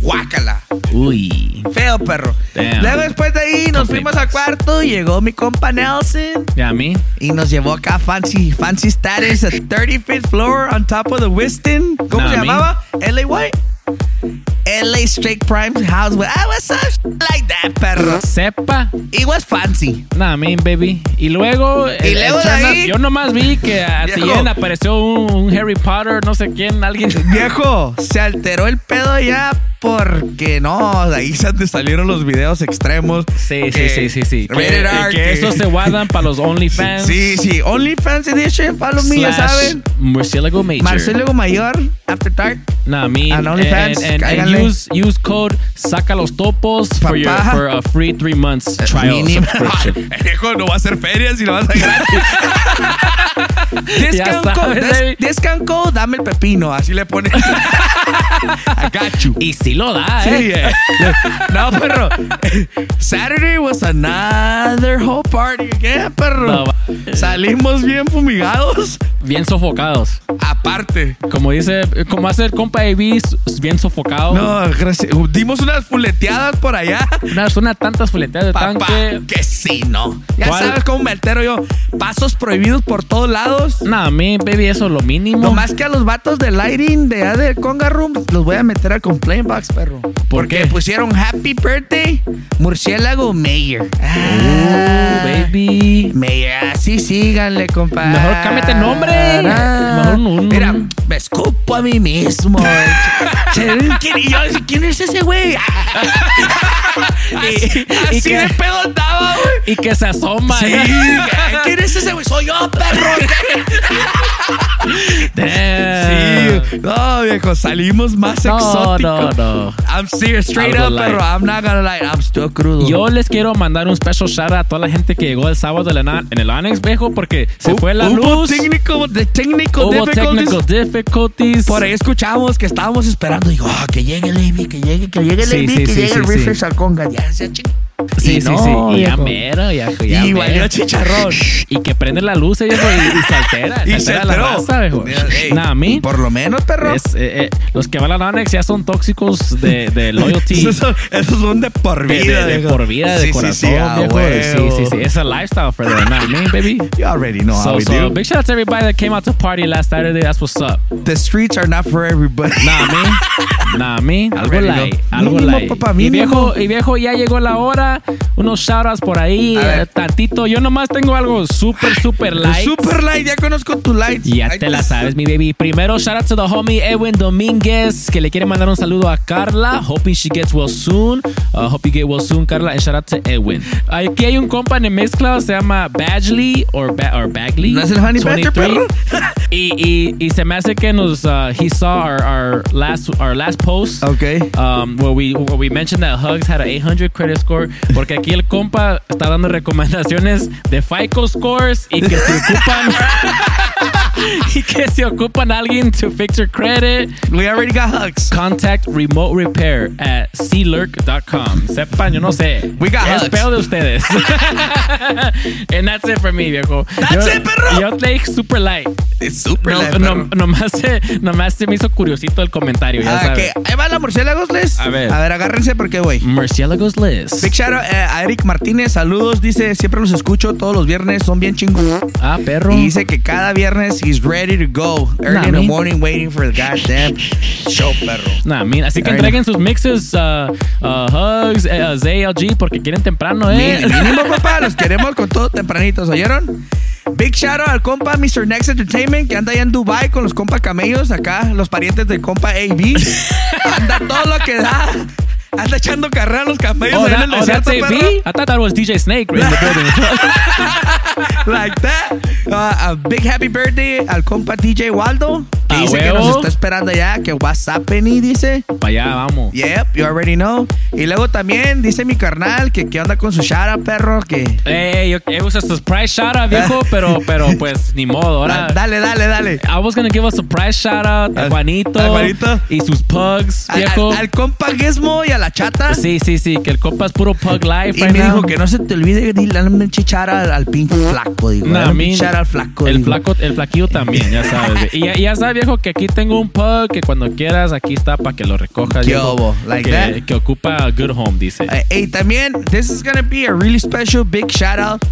[SPEAKER 3] guácala.
[SPEAKER 1] Uy.
[SPEAKER 3] Feo, perro.
[SPEAKER 1] Damn.
[SPEAKER 3] Luego después de ahí nos fuimos al cuarto, llegó mi compa Nelson.
[SPEAKER 1] ¿Y a mí?
[SPEAKER 3] Y nos llevó acá fancy, fancy status at 35th floor on top of the Westin. ¿Cómo se llamaba? LA White. LA Straight Prime House. I was so like that, perro.
[SPEAKER 1] Sepa.
[SPEAKER 3] It was fancy.
[SPEAKER 1] Nah, I mean, baby. Y luego.
[SPEAKER 3] Y luego de
[SPEAKER 1] turn
[SPEAKER 3] ahí-
[SPEAKER 1] up, Yo nomás vi que a. Tien apareció un, un Harry Potter, no sé quién, alguien.
[SPEAKER 3] Viejo, se alteró el pedo ya porque no, de ahí se te salieron los videos extremos.
[SPEAKER 1] Sí, sí,
[SPEAKER 3] que-
[SPEAKER 1] sí, sí, sí.
[SPEAKER 3] Rated
[SPEAKER 1] Que,
[SPEAKER 3] R,
[SPEAKER 1] que eso se guardan para los OnlyFans.
[SPEAKER 3] Sí, sí, OnlyFans Edition, me, ya
[SPEAKER 1] slash
[SPEAKER 3] saben.
[SPEAKER 1] Murciélago Major.
[SPEAKER 3] Marcelo Mayor, After Dark.
[SPEAKER 1] Nah, me.
[SPEAKER 3] And
[SPEAKER 1] And, and, use, use code saca los topos for, your, for a free three months trial
[SPEAKER 3] Mínimo.
[SPEAKER 1] subscription.
[SPEAKER 3] Viejo, no va a hacer ferias y lo vas a gratis. discount, code,
[SPEAKER 1] sabes,
[SPEAKER 3] dis- discount code, dame el pepino, así le pone. I got you.
[SPEAKER 1] Y sí lo da,
[SPEAKER 3] Sí,
[SPEAKER 1] eh.
[SPEAKER 3] eh. No, perro. Saturday was another whole party again, perro.
[SPEAKER 1] No.
[SPEAKER 3] Salimos bien fumigados.
[SPEAKER 1] Bien sofocados.
[SPEAKER 3] Aparte.
[SPEAKER 1] Como dice, como hace el compa AB, bien sofocado.
[SPEAKER 3] No, gracias. Dimos unas fuleteadas por allá.
[SPEAKER 1] Unas, unas tantas fuleteadas de
[SPEAKER 3] Papá,
[SPEAKER 1] tanque.
[SPEAKER 3] que sí, no. Ya
[SPEAKER 1] ¿Cuál?
[SPEAKER 3] sabes cómo me altero yo. Pasos prohibidos por todos lados.
[SPEAKER 1] Nah, me, baby, eso es lo mínimo.
[SPEAKER 3] Nomás que a los vatos de lighting de de Conga Room los voy a meter al complaint box, perro. Porque
[SPEAKER 1] qué?
[SPEAKER 3] pusieron Happy Birthday Murciélago Mayor. Ah,
[SPEAKER 1] baby.
[SPEAKER 3] Mayor, así síganle, compadre.
[SPEAKER 1] Mejor cámbiate el nombre. Mejor un-
[SPEAKER 3] Mira, me escupo a mí mismo. ¿Quién, y yo, ¿quién es ese güey? así
[SPEAKER 1] y
[SPEAKER 3] así
[SPEAKER 1] que-
[SPEAKER 3] de pedo andaba, güey.
[SPEAKER 1] Y que se asoma.
[SPEAKER 3] Sí,
[SPEAKER 1] ¿eh?
[SPEAKER 3] ¿quién es ese güey? Soy yo, perro. Sí, no, viejo, salimos más
[SPEAKER 1] No,
[SPEAKER 3] exóticos.
[SPEAKER 1] no, no.
[SPEAKER 3] I'm serious, straight up, pero I'm not gonna lie, I'm still crudo.
[SPEAKER 1] Yo les quiero mandar un special shout out a toda la gente que llegó el sábado en el Annex, viejo, porque se fue la
[SPEAKER 3] Hubo
[SPEAKER 1] luz.
[SPEAKER 3] técnico, de technical
[SPEAKER 1] Hubo
[SPEAKER 3] difficulties.
[SPEAKER 1] technical difficulties.
[SPEAKER 3] Por ahí escuchamos que estábamos esperando. Digo, ah, que llegue el AB, que llegue, que llegue el
[SPEAKER 1] Sí,
[SPEAKER 3] AB,
[SPEAKER 1] sí,
[SPEAKER 3] que
[SPEAKER 1] sí,
[SPEAKER 3] llegue el refresh al conga. Ya se ching.
[SPEAKER 1] Sí,
[SPEAKER 3] Y
[SPEAKER 1] sí,
[SPEAKER 3] no,
[SPEAKER 1] sí. Y ya mero, ya, ya
[SPEAKER 3] Y valió chicharrón.
[SPEAKER 1] Y que prende la luz, eh, viejo, y, y se altera.
[SPEAKER 3] Y se
[SPEAKER 1] altera Nah, a mí.
[SPEAKER 3] Por lo menos, perro.
[SPEAKER 1] es, eh, eh, los que van a la Annex ya son tóxicos de, de loyalty.
[SPEAKER 3] Esos son, esos son de por
[SPEAKER 1] de,
[SPEAKER 3] vida.
[SPEAKER 1] de- de
[SPEAKER 3] viejo.
[SPEAKER 1] por vida, de
[SPEAKER 3] Sí, sí,
[SPEAKER 1] corazón,
[SPEAKER 3] sí, ah,
[SPEAKER 1] viejo. Sí, sí, sí. Es a lifestyle for them. Nah, me, baby.
[SPEAKER 3] You already know how
[SPEAKER 1] So,
[SPEAKER 3] we
[SPEAKER 1] so
[SPEAKER 3] do.
[SPEAKER 1] big shout out to everybody that came out to party last Saturday. That's what's up.
[SPEAKER 3] The streets are not for everybody.
[SPEAKER 1] Nah, me. Nah, me. Algo
[SPEAKER 3] know.
[SPEAKER 1] Algo
[SPEAKER 3] papá,
[SPEAKER 1] y viejo, y viejo, ya llegó la hora. Unos shoutouts por ahí. Eh, tantito. Yo nomás tengo algo súper, súper light.
[SPEAKER 3] Super light, ya conozco tu light.
[SPEAKER 1] Ya
[SPEAKER 3] Ay,
[SPEAKER 1] te la sabes, mi baby. Primero, shout out to the homie Edwin Domínguez, que le quiere mandar un saludo a Carla. Hoping she gets well soon. Uh, hope you get well soon, Carla. And shout out to Edwin. Aquí hay un compa en el Mixcloud, se llama Badgley or, ba or Bagley.
[SPEAKER 3] ¿No es el Honey Badger,
[SPEAKER 1] 23.
[SPEAKER 3] perro?
[SPEAKER 1] y, y, y se me hace que nos, uh, he saw our, our last, our last post.
[SPEAKER 3] Okay.
[SPEAKER 1] Um, where we where we mentioned that Hugs had an 800 credit score, porque aquí el compa está dando recomendaciones de FICO scores y que se ocupan y que se ocupan alguien to fix your credit.
[SPEAKER 3] We already got hugs.
[SPEAKER 1] Contact remote repair at clurk.com. Sepan, yo no sé.
[SPEAKER 3] We got
[SPEAKER 1] es
[SPEAKER 3] hugs.
[SPEAKER 1] pedo de ustedes. And that's it for me, viejo.
[SPEAKER 3] That's
[SPEAKER 1] yo,
[SPEAKER 3] it, perro.
[SPEAKER 1] Yo te dije super light.
[SPEAKER 3] It's super
[SPEAKER 1] No,
[SPEAKER 3] light,
[SPEAKER 1] no,
[SPEAKER 3] perro.
[SPEAKER 1] nomás, se, nomás se me hizo curiosito el comentario. Ya
[SPEAKER 3] Ah, que ahí va la murciélagos, Les.
[SPEAKER 1] A ver.
[SPEAKER 3] A ver, agárrense porque voy.
[SPEAKER 1] Murciélagos Liz.
[SPEAKER 3] Big shout out eh, a Eric Martínez, saludos. Dice, siempre los escucho todos los viernes, son bien chingones.
[SPEAKER 1] Ah, perro.
[SPEAKER 3] Y dice que cada viernes he's ready to go. Early
[SPEAKER 1] Nah,
[SPEAKER 3] in the morning waiting for the goddamn show, perro.
[SPEAKER 1] Nah, min, así que entreguen sus mixes, uh, uh, Hugs, eh, uh, ZLG, porque quieren temprano, ¿eh?
[SPEAKER 3] Mínimo, papá, los queremos con todo tempranitos, ¿oyeron? Big shout out al compa Mr. Next Entertainment que anda allá en Dubai con los compa camellos, acá los parientes del compa AB. anda todo lo que da. Anda echando carrera a los camellos
[SPEAKER 1] Oh, that,
[SPEAKER 3] en el
[SPEAKER 1] oh, that's
[SPEAKER 3] desierto,
[SPEAKER 1] AB?
[SPEAKER 3] perro.
[SPEAKER 1] I thought that was DJ Snake in the building.
[SPEAKER 3] like that. Uh, a big happy birthday al compa DJ Waldo. Que
[SPEAKER 1] A
[SPEAKER 3] dice que
[SPEAKER 1] huevo.
[SPEAKER 3] nos está esperando allá. Que WhatsApp y dice.
[SPEAKER 1] Para allá, vamos.
[SPEAKER 3] Yep, you already know. Y luego también dice mi carnal que qué onda con su shara, perro. Que.
[SPEAKER 1] Hey, yo, it was a surprise shout out, viejo, pero, pero pues ni modo. Ahora,
[SPEAKER 3] Dale, dale, dale.
[SPEAKER 1] I was gonna give a surprise shout out a Juanito,
[SPEAKER 3] al Juanito.
[SPEAKER 1] y sus pugs, viejo.
[SPEAKER 3] al- al compa Gizmo y a la chata.
[SPEAKER 1] Sí, sí, sí, que el compa es puro pug life
[SPEAKER 3] Y
[SPEAKER 1] right
[SPEAKER 3] me
[SPEAKER 1] now.
[SPEAKER 3] dijo que no se te olvide de darle chichara al, al pinche flaco, digo.
[SPEAKER 1] Nah,
[SPEAKER 3] chichara al flaco.
[SPEAKER 1] el
[SPEAKER 3] digo.
[SPEAKER 1] flaco, el flaquillo también, ya sabes. y ya, ya sabes, viejo, que aquí tengo un pug que cuando quieras aquí está para que lo recojas.
[SPEAKER 3] ¿Qué
[SPEAKER 1] viejo?
[SPEAKER 3] Like
[SPEAKER 1] que,
[SPEAKER 3] that?
[SPEAKER 1] que ocupa a good home, dice.
[SPEAKER 3] Uh, hey, también, this is gonna be a really special big shout out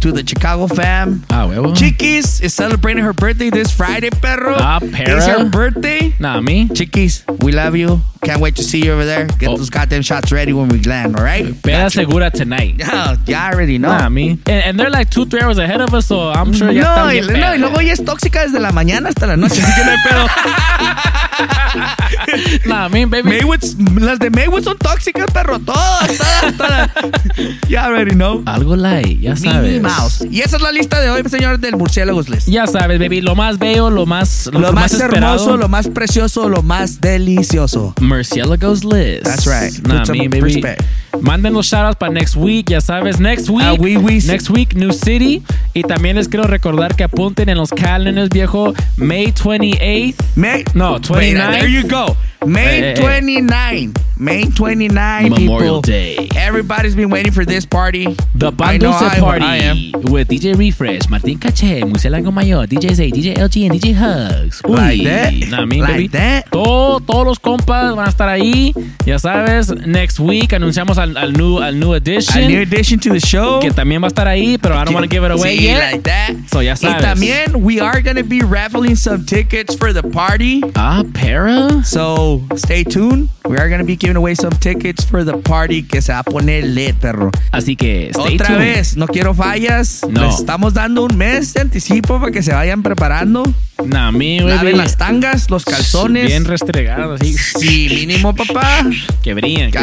[SPEAKER 3] to the Chicago fam.
[SPEAKER 1] Ah, huevo.
[SPEAKER 3] Chiquis is celebrating her birthday this Friday, perro.
[SPEAKER 1] Ah, perra.
[SPEAKER 3] It's her birthday.
[SPEAKER 1] Nah, me.
[SPEAKER 3] Chiquis, we love you. Can't wait to see you over there. Get
[SPEAKER 1] Oh.
[SPEAKER 3] those goddamn shots ready when we land, all right?
[SPEAKER 1] Peda segura tonight.
[SPEAKER 3] Yeah, you already know.
[SPEAKER 1] Nah, me. And, and they're like two, three hours ahead of us, so I'm sure ya
[SPEAKER 3] no,
[SPEAKER 1] están
[SPEAKER 3] y,
[SPEAKER 1] bien
[SPEAKER 3] no, y luego ella es tóxica desde la mañana hasta la noche, así que no hay pedo.
[SPEAKER 1] Nah, me, baby.
[SPEAKER 3] Maywood's, las de Maywood son tóxicas, perro. Todas, todas, todas. You already know.
[SPEAKER 1] Algo light, ya sabes.
[SPEAKER 3] Minnie Mouse. Y esa es la lista de hoy, señor, del Murciélagos List.
[SPEAKER 1] Ya sabes, baby. Lo más bello, lo más,
[SPEAKER 3] Lo más
[SPEAKER 1] esperado.
[SPEAKER 3] hermoso, lo más precioso, lo más delicioso.
[SPEAKER 1] Murciélagos List.
[SPEAKER 3] That's right.
[SPEAKER 1] Nah,
[SPEAKER 3] Put some
[SPEAKER 1] me, baby.
[SPEAKER 3] respect.
[SPEAKER 1] Manden los shoutouts para next week, ya sabes. Next week.
[SPEAKER 3] Ah, oui, oui.
[SPEAKER 1] Next week, New City. Y también les quiero recordar que apunten en los calendars, viejo. May 28th.
[SPEAKER 3] May,
[SPEAKER 1] No,
[SPEAKER 3] Wait,
[SPEAKER 1] 29th.
[SPEAKER 3] there you go. May
[SPEAKER 1] Hey, hey, hey.
[SPEAKER 3] 29. May 29,
[SPEAKER 1] Memorial
[SPEAKER 3] people.
[SPEAKER 1] Day.
[SPEAKER 3] Everybody's been waiting for this party.
[SPEAKER 1] The
[SPEAKER 3] I I-
[SPEAKER 1] Party
[SPEAKER 3] I am.
[SPEAKER 1] with DJ Refresh, Martín Caché, Murciélago Mayor, DJ Zay, DJ LG, and DJ Hugs. Uy,
[SPEAKER 3] Like that?
[SPEAKER 1] nah, me,
[SPEAKER 3] Like
[SPEAKER 1] baby.
[SPEAKER 3] that?
[SPEAKER 1] Todo- todos los compas van a estar ahí. Ya sabes, next week anunciamos al, al new, al new edition.
[SPEAKER 3] A new addition to the show.
[SPEAKER 1] que también va a estar ahí, pero I don't want to give it away
[SPEAKER 3] Sí,
[SPEAKER 1] yet.
[SPEAKER 3] like that.
[SPEAKER 1] So ya sabes.
[SPEAKER 3] Y también, we are going to be raffling some tickets for the party.
[SPEAKER 1] Ah, para.
[SPEAKER 3] So, stay tuned. We are going to be giving away some tickets for the party que se va a poner lit, perro.
[SPEAKER 1] Así que stay
[SPEAKER 3] Otra
[SPEAKER 1] tuned.
[SPEAKER 3] vez, no quiero fallas.
[SPEAKER 1] No.
[SPEAKER 3] Les estamos dando un mes de anticipo para que se vayan preparando.
[SPEAKER 1] Nah, me, baby.
[SPEAKER 3] Laven las tangas, los calzones.
[SPEAKER 1] Bien restregados, así.
[SPEAKER 3] Sí, mínimo, papá.
[SPEAKER 1] Que brillan, que.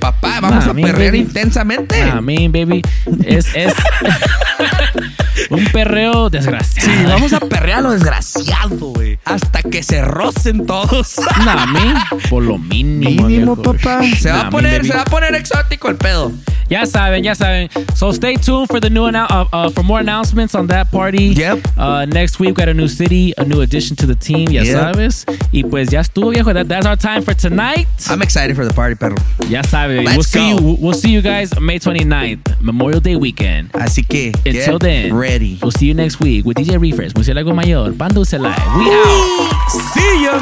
[SPEAKER 3] Papá, vamos
[SPEAKER 1] Nah,
[SPEAKER 3] a perrear
[SPEAKER 1] baby.
[SPEAKER 3] intensamente.
[SPEAKER 1] Ah, me, baby. Es, es un perreo desgraciado.
[SPEAKER 3] Sí, vamos a perrear a lo desgraciado, güey. Hasta que se rocen todos.
[SPEAKER 1] Nah, me, por lo mínimo.
[SPEAKER 3] Mínimo,
[SPEAKER 1] viejo.
[SPEAKER 3] papá. Se va
[SPEAKER 1] Nah,
[SPEAKER 3] a poner, se va a poner exótico el pedo.
[SPEAKER 1] Ya saben, ya saben. So stay tuned for the new uh, uh, for more announcements on that party.
[SPEAKER 3] Yep.
[SPEAKER 1] Uh, next week we got a new city, a new addition to the team. Ya
[SPEAKER 3] Yep.
[SPEAKER 1] sabes. Y pues ya estuvo viejo. That, that's our time for tonight.
[SPEAKER 3] I'm excited for the party, perro.
[SPEAKER 1] Ya sabe.
[SPEAKER 3] Let's
[SPEAKER 1] we'll see you. We'll see you guys May 29th, Memorial Day weekend.
[SPEAKER 3] Así que,
[SPEAKER 1] Until then, We'll see you next week with DJ Refresh, Murcielago Mayor, Bando Celai. We out.
[SPEAKER 3] See ya.